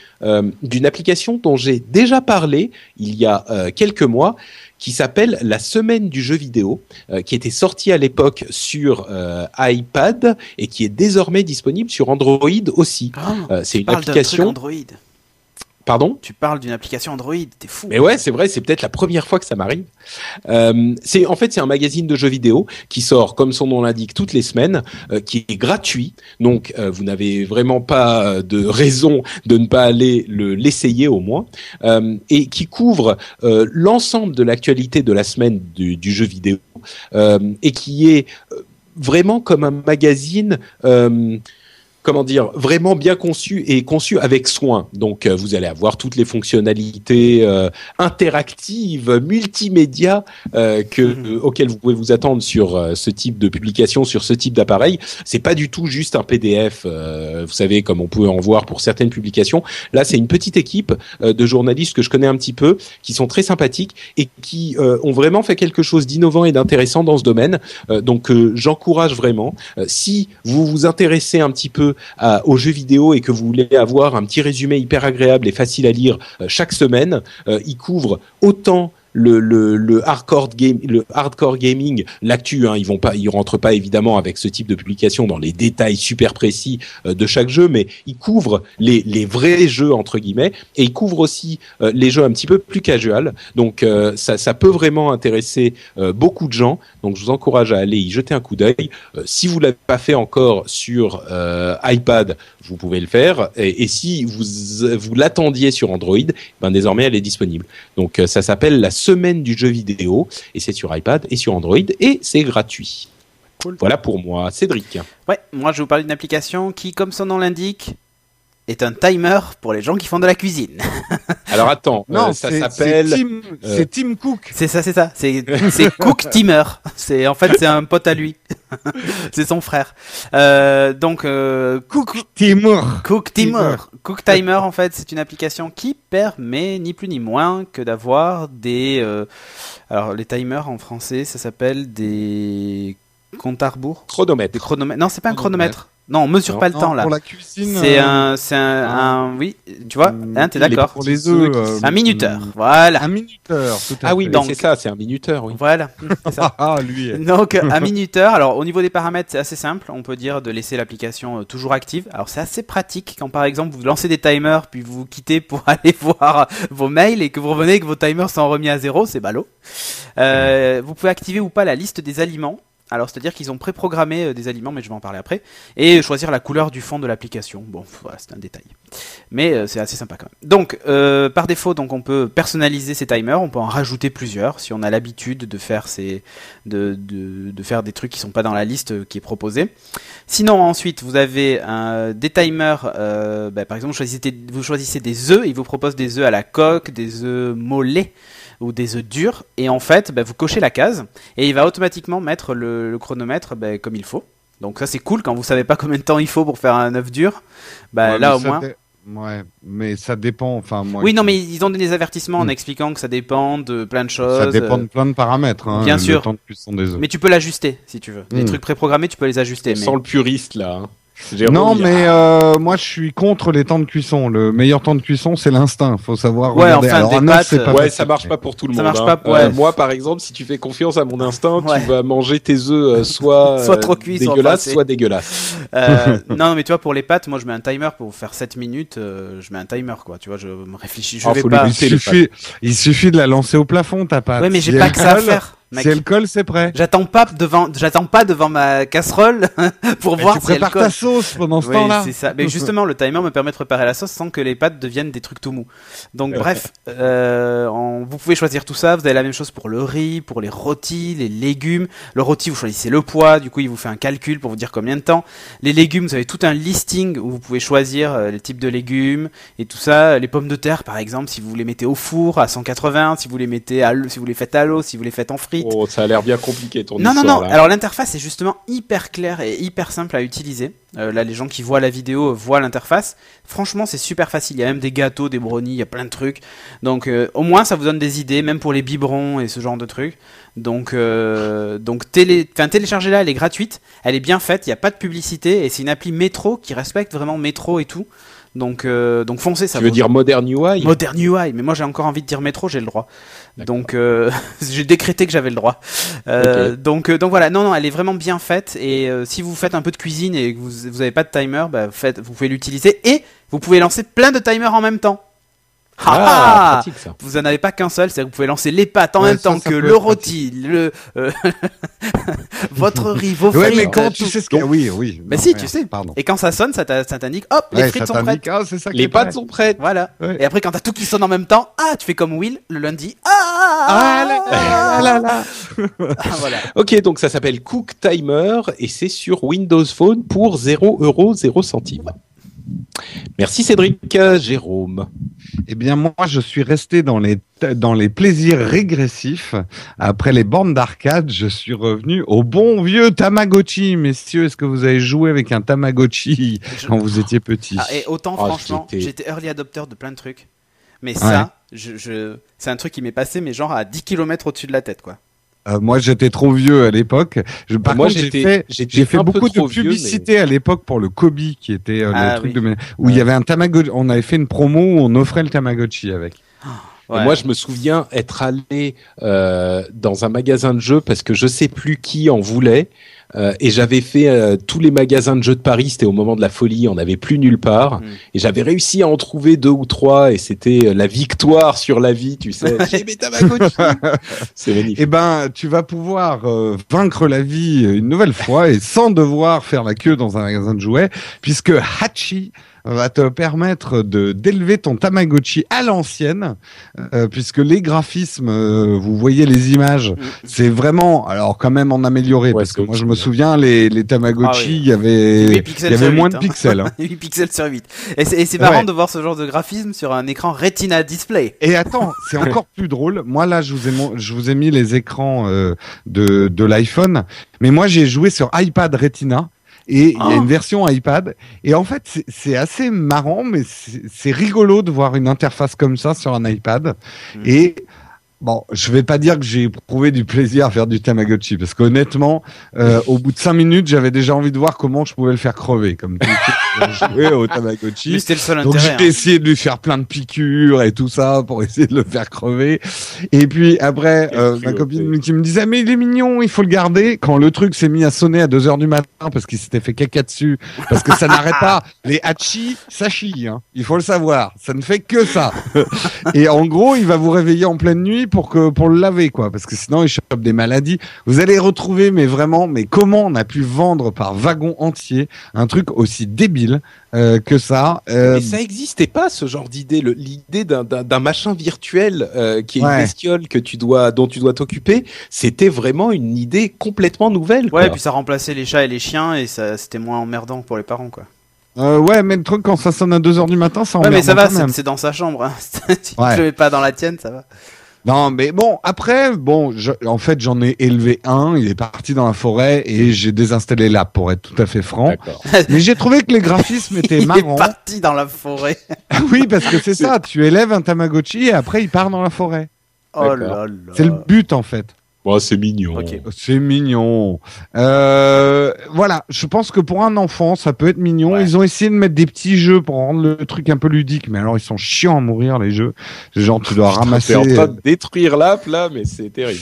d'une application dont j'ai déjà parlé il y a quelques mois qui s'appelle la semaine du jeu vidéo, euh, qui était sortie à l'époque sur euh, iPad et qui est désormais disponible sur Android aussi. Ah, euh, c'est une application. Android. Pardon? Tu parles d'une application Android, t'es fou. Mais ouais, c'est vrai, c'est peut-être la première fois que ça m'arrive. Euh, c'est en fait c'est un magazine de jeux vidéo qui sort, comme son nom l'indique, toutes les semaines, euh, qui est gratuit. Donc euh, vous n'avez vraiment pas de raison de ne pas aller le l'essayer au moins, euh, et qui couvre euh, l'ensemble de l'actualité de la semaine du, du jeu vidéo et qui est vraiment comme un magazine comment dire, vraiment bien conçu et conçu avec soin. Donc, euh, vous allez avoir toutes les fonctionnalités euh, interactives, multimédia euh, que mhm. auxquelles vous pouvez vous attendre sur ce type de publication, sur ce type d'appareil. C'est pas du tout juste un PDF, vous savez, comme on peut en voir pour certaines publications. Là, c'est une petite équipe de journalistes que je connais un petit peu, qui sont très sympathiques et qui ont vraiment fait quelque chose d'innovant et d'intéressant dans ce domaine. donc, j'encourage vraiment. si vous vous intéressez un petit peu aux jeux vidéo et que vous voulez avoir un petit résumé hyper agréable et facile à lire euh, chaque semaine, euh, il couvre autant le, hardcore game, le hardcore gaming, l'actu, hein, ils vont pas, ils rentrent pas évidemment avec ce type de publication dans les détails super précis euh, de chaque jeu, mais ils couvrent les, vrais jeux entre guillemets et ils couvrent aussi euh, les jeux un petit peu plus casual. Donc euh, ça, ça peut vraiment intéresser beaucoup de gens. Donc je vous encourage à aller y jeter un coup d'œil. si vous l'avez pas fait encore sur iPad, vous pouvez le faire. Et, et si vous vous l'attendiez sur Android, ben désormais elle est disponible. Donc ça s'appelle la semaine du jeu vidéo et c'est sur iPad et sur Android et c'est gratuit. Voilà pour moi, Cédric. Ouais, moi je vais vous parler d'une application qui, comme son nom l'indique, est un timer pour les gens qui font de la cuisine. Alors attends, non, euh, ça s'appelle. C'est Tim, Cook. C'est ça, c'est ça. C'est Cook Timer. C'est en fait c'est un pote à lui. c'est son frère. Euh, donc euh, Cook Timer. Cook Timer. Cook Timer en fait c'est une application qui permet ni plus ni moins que d'avoir des. Euh, alors les timers en français ça s'appelle des comptes à rebours. Chronomètre. Des chronomètres. Non c'est pas un chronomètre. Non, on mesure pas le temps là. Pour la cuisine. C'est euh, un, c'est un, un, oui, tu vois, hein, t'es d'accord. Pour les œufs. Euh, un minuteur, voilà. Un minuteur, tout à Ah oui, donc c'est ça, c'est un minuteur, oui. Voilà. Ça. ah lui. Donc un minuteur. Alors au niveau des paramètres, c'est assez simple. On peut dire de laisser l'application euh, toujours active. Alors c'est assez pratique quand par exemple vous lancez des timers puis vous, vous quittez pour aller voir vos mails et que vous revenez et que vos timers sont remis à zéro, c'est ballot. Euh, vous pouvez activer ou pas la liste des aliments alors, c'est-à-dire qu'ils ont préprogrammé euh, des aliments, mais je vais en parler après, et choisir la couleur du fond de l'application. Bon, voilà, c'est un détail. Mais euh, c'est assez sympa quand même. Donc, euh, par défaut, donc on peut personnaliser ces timers, on peut en rajouter plusieurs si on a l'habitude de faire ces, de, de, faire des trucs qui sont pas dans la liste qui est proposée. Sinon, ensuite, vous avez un, des timers. Bah, par exemple, vous choisissez, vous choisissez des œufs, il vous propose des œufs à la coque, des œufs mollets ou des œufs durs. Et en fait, bah, vous cochez la case et il va automatiquement mettre le, chronomètre bah, comme il faut. Donc ça c'est cool quand vous savez pas combien de temps il faut pour faire un œuf dur. Bah là au moins. Ouais, mais ça dépend. Enfin, moi, oui, non, mais ils ont donné des avertissements en hmm. expliquant que ça dépend de plein de choses. Ça dépend de plein de paramètres. Hein, Bien sûr. des Mais tu peux l'ajuster si tu veux. Les hmm. trucs préprogrammés, tu peux les ajuster. Sans le puriste là. Hein. Non, mais euh, moi je suis contre les temps de cuisson. Le meilleur temps de cuisson, c'est l'instinct. Faut savoir. Ouais, regarder. enfin, Alors, pâtes, pas ouais, ça marche pas pour tout le ça monde. Ça marche pas. Hein. Euh, moi, par exemple, si tu fais confiance à mon instinct, tu vas manger tes œufs euh, soit soit trop cuits, dégueulasse, soit, dégueulasse. non, mais tu vois, pour les pâtes, moi je mets un timer pour faire 7 minutes. je mets un timer, quoi. Tu vois, je me réfléchis. Je oh, vais pas. Il suffit, il suffit de la lancer au plafond, ta pâte. Ouais, mais j'ai pas que ça à faire. Si elle colle, c'est prêt. J'attends pas devant, j'attends pas devant ma casserole pour voir tu si elle colle. ta sauce pendant ce temps-là. c'est ça. Mais justement, le timer me permet de préparer la sauce sans que les pâtes deviennent des trucs tout mous. Donc bref, euh, vous pouvez choisir tout ça. Vous avez la même chose pour le riz, pour les rôtis, les légumes. Le rôti, vous choisissez le poids. Du coup, il vous fait un calcul pour vous dire combien de temps. Les légumes, vous avez tout un listing où vous pouvez choisir euh, les types de légumes et tout ça. Les pommes de terre, par exemple, si vous les mettez au four à 180, si vous les mettez à si vous les faites à l'eau, si vous les faites en Oh, ça a l'air bien compliqué ton non, histoire. Non, non, Alors l'interface est justement hyper claire et hyper simple à utiliser. Euh, là, les gens qui voient la vidéo voient l'interface. Franchement, c'est super facile. Il y a même des gâteaux, des brownies, il y a plein de trucs. Donc, euh, au moins, ça vous donne des idées, même pour les biberons et ce genre de trucs. Donc, euh, donc télé... enfin, téléchargez-la, elle est gratuite. Elle est bien faite, il n'y a pas de publicité et c'est une appli métro qui respecte vraiment métro et tout. Donc, euh, donc foncez, ça. Tu veux dire Modern UI Modern UI, mais moi j'ai encore envie de dire métro, j'ai le droit. Donc euh, j'ai décrété que j'avais le droit. Euh, donc, euh, donc voilà, non, non, elle est vraiment bien faite. Et euh, si vous faites un peu de cuisine et que vous, vous avez pas de timer, bah, faites, vous pouvez l'utiliser et vous pouvez lancer plein de timers en même temps. Ah, pratique ça. Vous en avez pas qu'un seul, c'est que vous pouvez lancer les pâtes en Ouais, même ça, temps ça que le rôti, le euh, votre riz, vos Ouais, frites. mais quand tu sais ce qu'il y a, oui, oui. Mais Non, si, merde, tu sais. Pardon. Et quand ça sonne, ça t'indique, hop, les Ouais, frites sont prêtes. ah, ça Les pâtes prêt. sont prêtes. Voilà. Ouais. Et après, quand t'as tout qui sonne en même temps, ah, tu fais comme Will le lundi. Ah, Ah là là là là. Ah, voilà. Ok, donc ça s'appelle Cook Timer et c'est sur Windows Phone pour 0 euros 0 centimes. Merci Cédric. Euh, Jérôme. Eh bien, moi, je suis resté dans les, dans les plaisirs régressifs. Après les bornes d'arcade, je suis revenu au bon vieux Tamagotchi. Messieurs, est-ce que vous avez joué avec un Tamagotchi Je- quand vous étiez petit Ah, et autant, Ah, franchement, j'étais- early adopter de plein de trucs. Mais ça, je, je... c'est un truc qui m'est passé, mais genre à 10 km au-dessus de la tête, quoi. Euh, Moi, j'étais trop vieux à l'époque. Je- Par Moi, contre, j'ai fait, j'ai fait beaucoup de vieux, publicité à l'époque pour le Kobe, qui était euh, Ah, le truc oui. de où il y avait un Tamagotchi. On avait fait une promo où on offrait le Tamagotchi avec. Et moi, je me souviens être allé euh, dans un magasin de jeux parce que je sais plus qui en voulait. Euh, et j'avais fait euh, tous les magasins de jeux de Paris, c'était au moment de la folie, on n'avait plus nulle part. Mm. Et j'avais réussi à en trouver deux ou trois, et c'était euh, la victoire sur la vie, tu sais. J'ai mes Tamagotchi. C'est magnifique. Eh ben, tu vas pouvoir euh, vaincre la vie une nouvelle fois et sans devoir faire la queue dans un magasin de jouets, puisque Hachi va te permettre de d'élever ton Tamagotchi à l'ancienne, euh, puisque les graphismes, euh, vous voyez les images, c'est vraiment, alors quand même en amélioré, Ouais, parce que moi je me bien. souviens les les Tamagotchi, Ah oui. il y avait 8 il pixels y avait moins 8, de hein. pixels. hein. 8 pixels sur 8. Et c'est, marrant Ouais. de voir ce genre de graphisme sur un écran Retina display. Et attends, c'est encore plus drôle. Moi là, je vous ai je vous ai mis les écrans euh, de de l'iPhone, mais moi j'ai joué sur iPad Retina. Et il y a Oh. une version iPad. Et en fait, c'est- assez marrant, mais c'est c'est rigolo de voir une interface comme ça sur un iPad. Mm. Et bon, je vais pas dire que j'ai éprouvé du plaisir à faire du Tamagotchi, parce qu'honnêtement, euh, au bout de cinq minutes, j'avais déjà envie de voir comment je pouvais le faire crever, comme tout jouer au Tamagotchi. Mais c'était le seul Donc intérêt. j'ai hein. essayé de lui faire plein de piqûres et tout ça pour essayer de le faire crever. Et puis après, euh, ma copine qui me disait mais il est mignon, il faut le garder. Quand le truc s'est mis à sonner à 2 heures du matin parce qu'il s'était fait caca dessus, parce que ça n'arrête pas. Les hachi, ça chie. Hein. Il faut le savoir. Ça ne fait que ça. et en gros, il va vous réveiller en pleine nuit pour que pour le laver quoi, parce que sinon il chope des maladies. Vous allez retrouver, mais vraiment, mais comment on a pu vendre par wagon entier un truc aussi débile euh, que ça euh, Mais ça existait pas ce genre d'idée, le- l'idée d'un- d'un d'un machin virtuel euh, qui est Ouais. une bestiole que tu dois, dont tu dois t'occuper. C'était vraiment une idée complètement nouvelle. Ouais, et puis ça remplaçait les chats et les chiens et ça, c'était moins emmerdant pour les parents, quoi. Euh, ouais, mais le truc quand ça sonne à 2 heures du matin, ça Ouais, mais ça va, c'est, c'est dans sa chambre. Hein. si Ouais. tu le mets pas dans la tienne, ça va. Non, mais bon, après, bon, je- en fait, j'en ai élevé un, il est parti dans la forêt et j'ai désinstallé l'app pour être tout à fait franc. Mais j'ai trouvé que les graphismes étaient Il est marrants. parti dans la forêt. oui, parce que c'est ça, tu élèves un Tamagotchi et après il part dans la forêt. Oh D'accord. là là. C'est le but en fait. Bon, c'est mignon. Ok. C'est mignon. Euh, voilà, je pense que pour un enfant, ça peut être mignon. Ouais. Ils ont essayé de mettre des petits jeux pour rendre le truc un peu ludique, mais alors ils sont chiants à mourir les jeux. Genre tu dois ramasser. T'es en train de détruire l'app là, mais c'est terrible.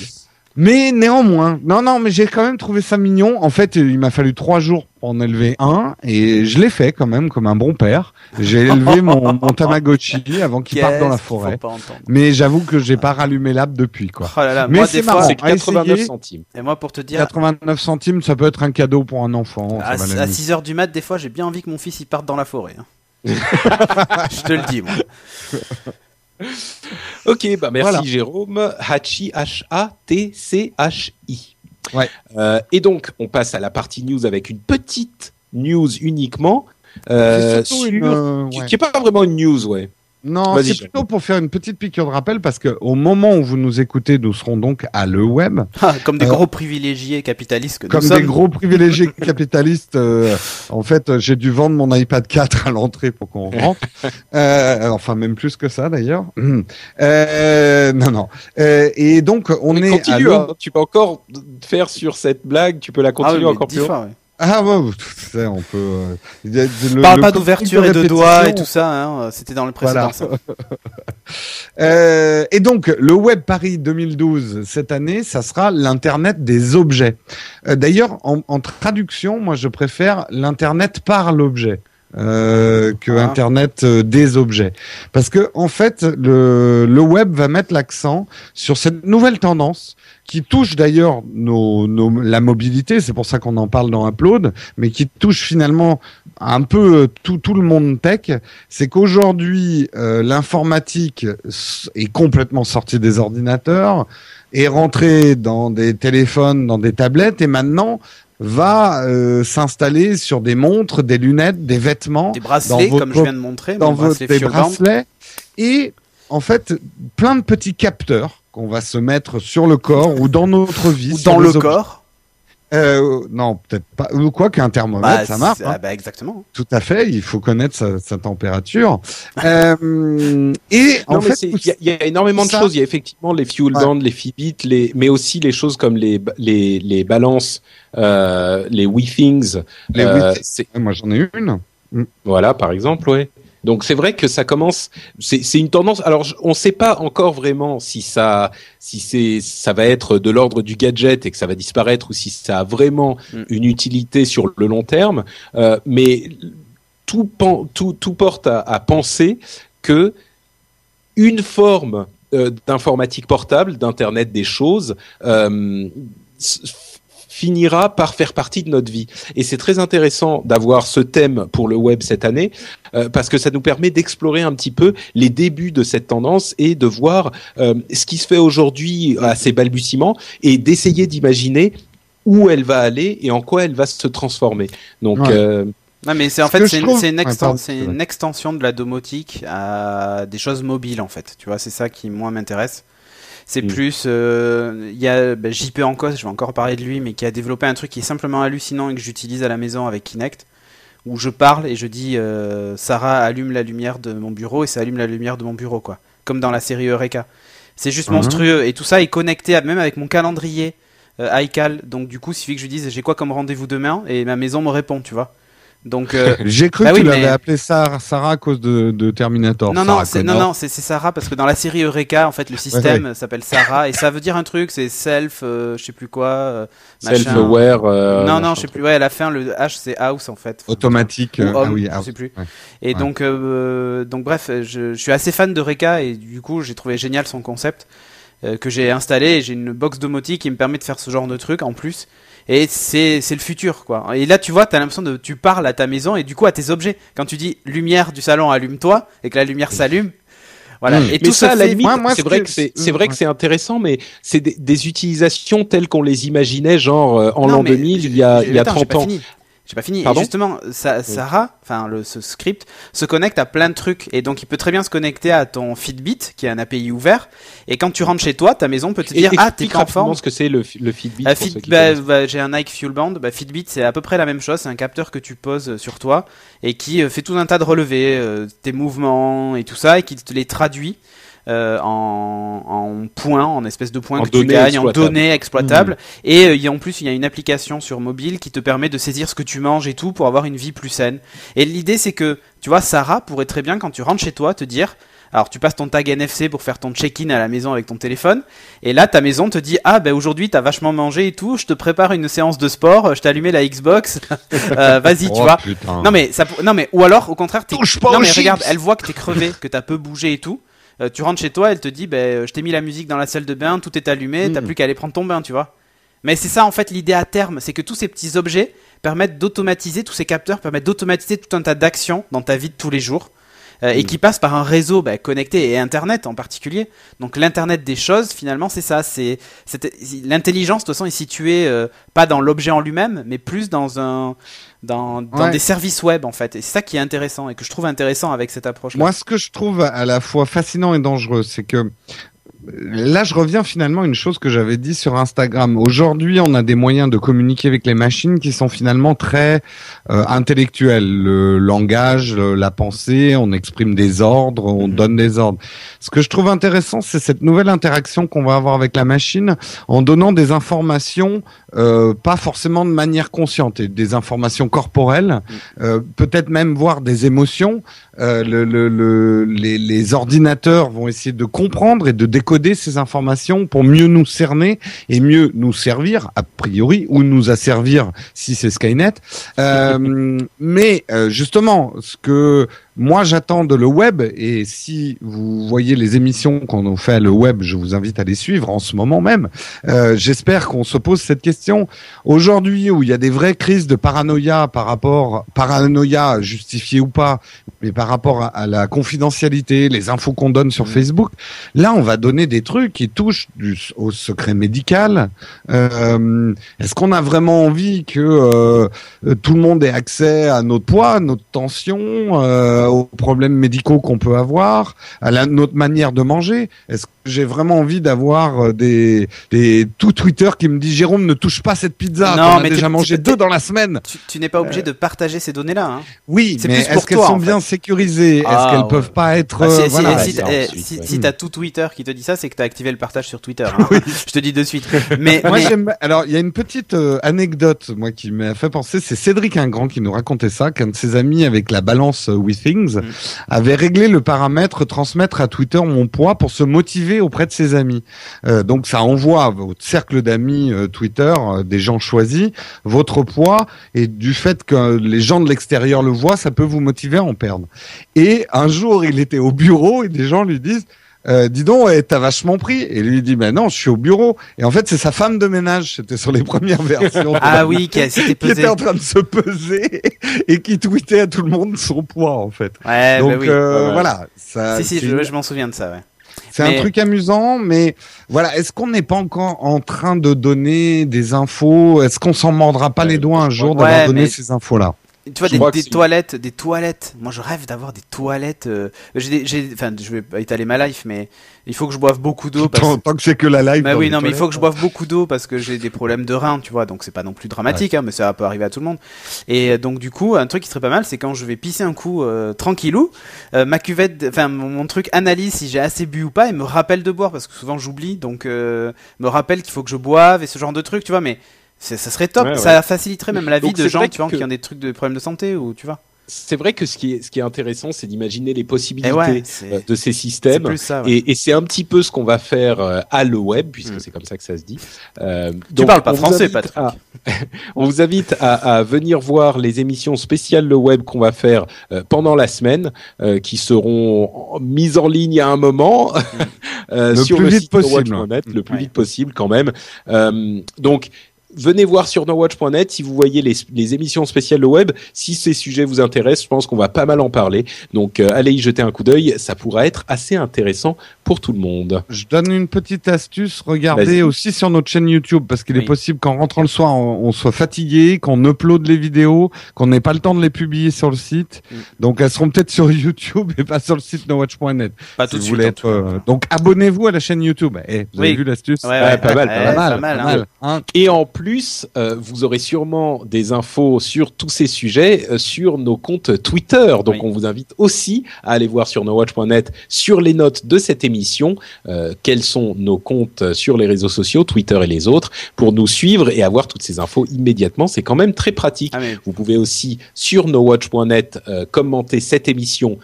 Mais néanmoins, non, non, mais j'ai quand même trouvé ça mignon. En fait, il m'a fallu trois jours pour en élever un, et je l'ai fait quand même comme un bon père. J'ai élevé mon, mon Tamagotchi avant qu'il parte dans la forêt. Mais j'avoue que j'ai pas rallumé l'app depuis, quoi. Oh là là, Mais c'est marrant. C'est à 89 essayer. centimes. et moi pour te dire, 89 centimes, ça peut être un cadeau pour un enfant. à, à limite. 6h du mat, des fois, j'ai bien envie que mon fils il parte dans la forêt. hein. Je te le dis, moi. Ok, bah merci Voilà. Jérôme. Hachi, H-A-T-C-H-I. Ouais. Euh, et donc, on passe à la partie news avec une petite news uniquement. Euh, sur- une, qui, ouais. qui est pas vraiment une news, ouais. Non, c'est plutôt pour faire une petite piqûre de rappel parce que au moment où vous nous écoutez, nous serons donc à le web. Ah, Comme des Euh, gros privilégiés capitalistes que nous Comme sommes. des gros privilégiés capitalistes, euh, en fait, j'ai dû vendre mon iPad 4 à l'entrée pour qu'on rentre. Euh, enfin, même plus que ça d'ailleurs. Euh, non, non. Euh, et donc, on Mais est à continue, le- hein. tu peux encore faire sur cette blague, tu peux la Ah oui, continuer encore plus loin. fois, ouais. Ah ouais, ouais, tout ça, on peut. euh, le- Parle le pas d'ouverture et de doigts et tout ça, hein. c'était dans le précédent. Voilà. ça. Euh, et donc, le Web Paris 2012, cette année, ça sera l'Internet des objets. Euh, D'ailleurs, en, en traduction, moi, je préfère l'Internet par l'objet. Euh, que Ah. Internet euh, des objets. Parce que en fait, le, le web va mettre l'accent sur cette nouvelle tendance qui touche d'ailleurs nos, nos, la mobilité, c'est pour ça qu'on en parle dans Upload, mais qui touche finalement un peu euh, tout, tout le monde tech, c'est qu'aujourd'hui, euh, l'informatique est complètement sortie des ordinateurs, est rentrée dans des téléphones, dans des tablettes, et maintenant va euh, s'installer sur des montres, des lunettes, des vêtements, Des bracelets, dans comme je viens de montrer, dans mon vos bracelet des bracelets, et en fait plein de petits capteurs qu'on va se mettre sur le corps ou dans notre vie. ou dans le corps. Euh, non, peut-être pas. Ou quoi qu'un thermomètre, Bah, ça marche. c'est- hein. ah, bah, exactement. Tout à fait. Il faut connaître sa, sa température. euh, et Non, en fait, il y, a- il y a énormément de choses. Il y a effectivement les fuel Ouais. bands, les Fitbit, les, mais aussi les choses comme les les, les balances, euh, les WeThings. les euh, moi j'en ai une. Voilà, par exemple, ouais. Donc c'est vrai que ça commence. C'est une tendance. Alors je- on ne sait pas encore vraiment si ça, si c'est, ça va être de l'ordre du gadget et que ça va disparaître ou si ça a vraiment Mm. une utilité sur le long terme. Euh, mais tout, tout, tout porte à, à penser que une forme euh, d'informatique portable, d'internet des choses, euh, finira par faire partie de notre vie. Et c'est très intéressant d'avoir ce thème pour le web cette année, euh, parce que ça nous permet d'explorer un petit peu les débuts de cette tendance et de voir euh, ce qui se fait aujourd'hui à ses balbutiements et d'essayer d'imaginer où elle va aller et en quoi elle va se transformer. Donc, Ouais. euh, Non, mais c'est en fait c'est une, trouve- une, exten- extension de la domotique à des choses mobiles en fait. Tu vois, c'est ça qui moi m'intéresse. C'est Mm. plus, euh, il y a ben, JP Ancos, je vais encore parler de lui, mais qui a développé un truc qui est simplement hallucinant et que j'utilise à la maison avec Kinect, où je parle et je dis euh, Sarah allume la lumière de mon bureau et ça allume la lumière de mon bureau quoi, comme dans la série Eureka. C'est juste Mhm. monstrueux et tout ça est connecté à, même avec mon calendrier euh, iCal. Donc du coup, il suffit que je lui dise j'ai quoi comme rendez-vous demain et ma maison me répond, tu vois. Donc euh, J'ai cru Bah que oui, tu l'avais mais- appelé Sarah, Sarah à cause de, de Terminator. non, Sarah non, c'est, non, Connor. non, c'est, c'est Sarah parce que dans la série Eureka, en fait, le système s'appelle Sarah et ça veut dire un truc, c'est self, euh, je sais plus quoi. euh, machin. self-aware. euh, non, non, je sais plus. Ouais, à la fin, le H c'est house en fait. Automatique. Ou euh, ah oui, je ah, sais plus. ouais. Et Ouais. donc, euh, donc bref, je, je suis assez fan de Reka et du coup, j'ai trouvé génial son concept euh, que j'ai installé. et J'ai une box domotique qui me permet de faire ce genre de truc en plus. Et c'est c'est le futur quoi. Et là tu vois, t'as l'impression de tu parles à ta maison et du coup à tes objets. Quand tu dis lumière du salon allume-toi et que la lumière s'allume, voilà. Mm. Et mais tout ça, à la limite, c'est ce vrai que- que c'est, c'est vrai que c'est intéressant, mais c'est des, des utilisations telles qu'on les imaginait, genre euh, en l'an mais 2000, j'ai- il y a, il y a attends, j'ai 30 pas ans. fini. J'ai pas fini. Pardon et justement, Sa- Sarah, enfin le ce script se connecte à plein de trucs et donc il peut très bien se connecter à ton Fitbit qui est un API ouvert et quand tu rentres chez toi, ta maison peut te Et dire ah t'es en forme. ce que c'est le, le Fitbit. Fit- qui bah, bah, j'ai un Nike Fuel Band. Bah, Fitbit, c'est à peu près la même chose. C'est un capteur que tu poses sur toi et qui euh, fait tout un tas de relevés, euh, tes mouvements et tout ça, et qui te les traduit euh, en, en points, en espèces de points En que tu gagnes, en données exploitables. Et euh, y a, en plus, il y a une application sur mobile qui te permet de saisir ce que tu manges et tout pour avoir une vie plus saine. Et l'idée, c'est que, tu vois, Sarah pourrait très bien, quand tu rentres chez toi, te dire. Alors tu passes ton tag NFC pour faire ton check-in à la maison avec ton téléphone et là ta maison te dit ah ben aujourd'hui t'as vachement mangé et tout je te prépare une séance de sport je t'ai allumé la Xbox Euh, vas-y tu Oh, vois putain. non mais ça non mais ou alors au contraire t'es non mais regarde elle voit que t'es crevé que t'as peu bougé et tout Euh, tu rentres chez toi elle te dit ben je t'ai mis la musique dans la salle de bain tout est allumé t'as Mm. plus qu'à aller prendre ton bain tu vois mais c'est ça en fait l'idée à terme c'est que tous ces petits objets permettent d'automatiser tous ces capteurs permettent d'automatiser tout un tas d'actions dans ta vie de tous les jours euh, et Mm. qui passent par un réseau bah, connecté et internet en particulier donc l'internet des choses finalement c'est ça c'est c'est- l'intelligence de toute façon est située euh, pas dans l'objet en lui-même mais plus dans un dans, dans Ouais. des services web en fait et c'est ça qui est intéressant et que je trouve intéressant avec cette approche là Moi, ce que je trouve à la fois fascinant et dangereux, c'est que là, je reviens finalement à une chose que j'avais dit sur Instagram. Aujourd'hui, on a des moyens de communiquer avec les machines qui sont finalement très euh, intellectuels. Le langage, le- la pensée, on exprime des ordres, on Mhm. donne des ordres. Ce que je trouve intéressant, c'est cette nouvelle interaction qu'on va avoir avec la machine en donnant des informations, euh, pas forcément de manière consciente, et des informations corporelles, euh, peut-être même voir des émotions. Euh, le, le, le- les, les ordinateurs vont essayer de comprendre et de décoder ces informations pour mieux nous cerner et mieux nous servir a priori ou nous asservir si c'est Skynet. Euh, mais euh, justement, ce que moi j'attends de le web et si vous voyez les émissions qu'on a fait le web, je vous invite à les suivre en ce moment même. Euh, J'espère qu'on se pose cette question aujourd'hui où il y a des vraies crises de paranoïa par rapport paranoïa justifiée ou pas, mais par rapport à, à la confidentialité, les infos qu'on donne sur Mmh. Facebook. Là, on va donner des trucs qui touchent du, au secret médical. Euh, Est-ce qu'on a vraiment envie que euh, tout le monde ait accès à notre poids, notre tension, euh, aux problèmes médicaux qu'on peut avoir, à la, notre manière de manger. Est-ce j'ai vraiment envie d'avoir euh, des, des tout Twitter qui me dit Jérôme ne touche pas cette pizza, Non, mais déjà mangé deux dans la semaine. Tu, tu n'es pas obligé de partager ces données-là. Hein. Oui, C'est mais est-ce qu'elles sont en bien sécurisées? Ah, Est-ce qu'elles ouais. peuvent pas être Bah, si euh, si, voilà. si, ça, eh, si, ouais. si t'as tout Twitter qui te dit ça, c'est que t'as activé le partage sur Twitter. hein. Je te dis de suite. Mais, Moi, mais- j'aime. Alors, il y a une petite euh, anecdote, moi, qui m'a fait penser. C'est Cédric Ingrand qui nous racontait ça, qu'un de ses amis avec la balance euh, WeThings Mm. avait réglé le paramètre transmettre à Twitter mon poids pour se motiver auprès de ses amis. Euh, donc, ça envoie à votre cercle d'amis euh, Twitter, euh, des gens choisis, votre poids et du fait que les gens de l'extérieur le voient, ça peut vous motiver à en perdre. Et un jour, il était au bureau et des gens lui disent. Euh, dis donc, ouais, t'as vachement pris. Et lui il dit, mais non, je suis au bureau. Et en fait, c'est sa femme de ménage. C'était sur les premières versions. ah oui, qui était en train de se peser et qui tweetait à tout le monde son poids, en fait. Ouais, Donc bah oui. euh, Ouais. voilà, ça, si, si, je, une- je m'en souviens de ça, ouais. C'est mais- un truc amusant, mais voilà, est-ce qu'on n'est pas encore en train de donner des infos? Est-ce qu'on s'en mordra pas les doigts un jour d'avoir donné mais- ces infos-là? Tu vois, des, toilettes, des toilettes. Moi, je rêve d'avoir des toilettes. euh, J'ai, enfin, je vais pas étaler ma life, mais il faut que je boive beaucoup d'eau. Parce... tant, tant que c'est que la live. Bah oui, non, mais il faut que je boive beaucoup d'eau parce que j'ai des problèmes de reins, tu vois. Donc c'est pas non plus dramatique, hein, mais ça peut arriver à tout le monde. Et euh, donc du coup, un truc qui serait pas mal, c'est quand je vais pisser un coup euh, tranquillou, euh, ma cuvette, enfin mon, truc analyse si j'ai assez bu ou pas et me rappelle de boire parce que souvent j'oublie, donc euh, me rappelle qu'il faut que je boive et ce genre de trucs, tu vois. Mais ça serait top, Ouais, ça faciliterait même la vie Donc, de gens, tu vois, que- qui ont des trucs de problèmes de santé ou tu vois. C'est vrai que ce qui est, ce qui est intéressant, c'est d'imaginer les possibilités ouais, c'est euh, de ces systèmes. plus ça. ouais. Et, et c'est un petit peu ce qu'on va faire euh, à le web, puisque Mm. c'est comme ça que ça se dit. Euh, Tu donc, parles pas français, Patrick. à- on vous invite à, à venir voir les émissions spéciales le web qu'on va faire euh, pendant la semaine, euh, qui seront mises en ligne à un moment euh, Le sur plus le vite site possible. le plus Ouais. vite possible quand même. Euh, donc Venez voir sur nowatch.net si vous voyez les, les émissions spéciales le web. Si ces sujets vous intéressent, je pense qu'on va pas mal en parler. Donc euh, allez y jeter un coup d'œil, ça pourra être assez intéressant pour tout le monde. Je donne une petite astuce. Regardez aussi sur notre chaîne YouTube parce qu'il Oui. est possible qu'en rentrant le soir, on, on soit fatigué, qu'on upload les vidéos, qu'on n'ait pas le temps de les publier sur le site. Mm. Donc elles seront peut-être sur YouTube et pas sur le site nowatch.net. Pas Si tout de vous suite. être, euh, Donc abonnez-vous à la chaîne YouTube. Eh, vous avez Oui. vu l'astuce Ouais, Ouais, pas mal, pas mal, pas mal, Pas hein. mal, hein. Et en plus, euh, vous aurez sûrement des infos sur tous ces sujets euh, sur nos comptes Twitter. Donc Oui. on vous invite aussi à aller voir sur nowatch.net sur les notes de cette émission euh, quels sont nos comptes sur les réseaux sociaux, Twitter et les autres, pour nous suivre et avoir toutes ces infos immédiatement. C'est quand même très pratique. Ah, mais Vous pouvez aussi sur nowatch.net euh, commenter cette émission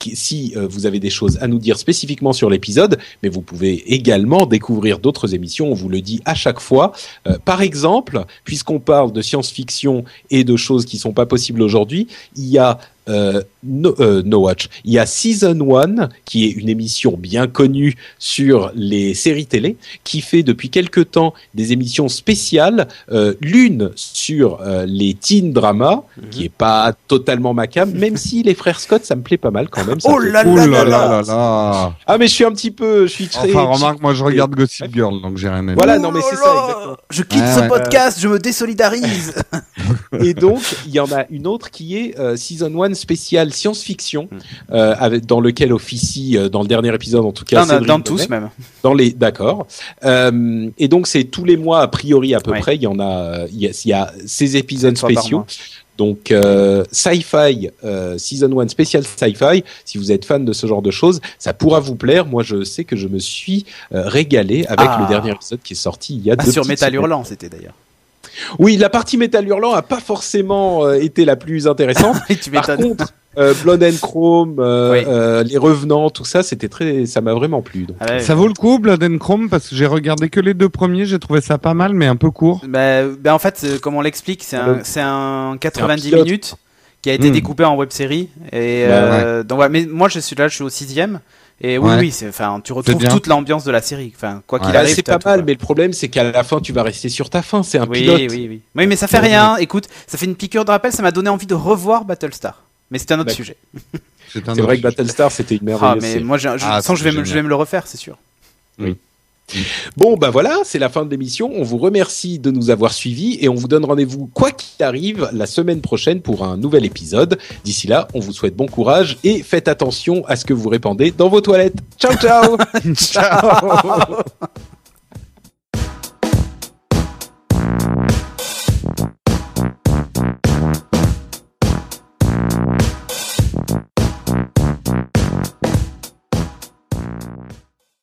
si euh, vous avez des choses à nous dire spécifiquement sur l'épisode, mais vous pouvez également découvrir d'autres émissions, on vous le dit à chaque fois. Euh, par exemple, puisqu'on parle de science-fiction et de choses qui sont pas possibles aujourd'hui, il y a euh, no, euh, No Watch. Il y a Season 1, qui est une émission bien connue sur les séries télé, qui fait depuis quelque temps des émissions spéciales, euh, l'une sur euh, les teen dramas, Mhm. qui est pas totalement ma cam, même si les frères Scott, ça me plaît pas mal quand même. ça Oh là Ouh là là là là. Ah mais je suis un petit peu, je suis très... Enfin, remarque, moi je regarde Gossip Girl, donc j'ai rien à dire. Voilà, non mais Oh c'est là ça, exactement. Je quitte Ouais, ce ouais. podcast, je me désolidarise. Et donc, il y en a une autre qui est euh, Season 1 spécial science-fiction, Mm. euh, avec, dans lequel officie, euh, dans le dernier épisode en tout cas, Non, Cédric dans tous même. Dans les, d'accord. Euh, et donc, c'est tous les mois, a priori, à peu Ouais. près, il y en a, il y a, il y a ces épisodes spéciaux. Donc, euh, Sci-Fi, euh, Season 1 spécial Sci-Fi, si vous êtes fan de ce genre de choses, ça pourra vous plaire. Moi, je sais que je me suis euh, régalé avec Ah. le dernier épisode qui est sorti il y a Ah, deux sur semaines. Hurlant, c'était d'ailleurs. Oui, la partie Métal Hurlant a pas forcément euh, été la plus intéressante. Tu Par contre, euh, Blood and Chrome, euh, Oui. euh, les Revenants, tout ça, c'était très, ça m'a vraiment plu. donc. Ah ouais. Ça vaut le coup, Blood and Chrome, parce que j'ai regardé que les deux premiers, j'ai trouvé ça pas mal, mais un peu court. Bah, bah, en fait, comme on l'explique, c'est un, c'est un 90 pilote. minutes qui a été Hmm. découpé en web série. Et Bah, euh, donc, ouais, mais moi, je suis là, je suis au sixième. Et oui, Ouais. oui, c'est, enfin, tu retrouves toute l'ambiance de la série. Enfin, quoi qu'il Ouais. Bah, arrive. c'est pas mal, quoi. mais le problème, c'est qu'à la fin, tu vas rester sur ta fin. C'est un oui, pilote. oui, oui. Oui, mais ça fait Ouais. rien. Écoute, ça fait une piqûre de rappel. Ça m'a donné envie de revoir Battlestar. Mais c'est un autre D'accord. sujet. C'est un vrai que Battlestar, c'était une Ah, merveilleuse mais série. moi, je, Ah, sens que je vais, me, je vais me le refaire, c'est sûr. Bon, bah voilà, c'est la fin de l'émission. On vous remercie de nous avoir suivis et on vous donne rendez-vous, quoi qu'il arrive, la semaine prochaine pour un nouvel épisode. D'ici là, on vous souhaite bon courage et faites attention à ce que vous répandez dans vos toilettes. Ciao, ciao Ciao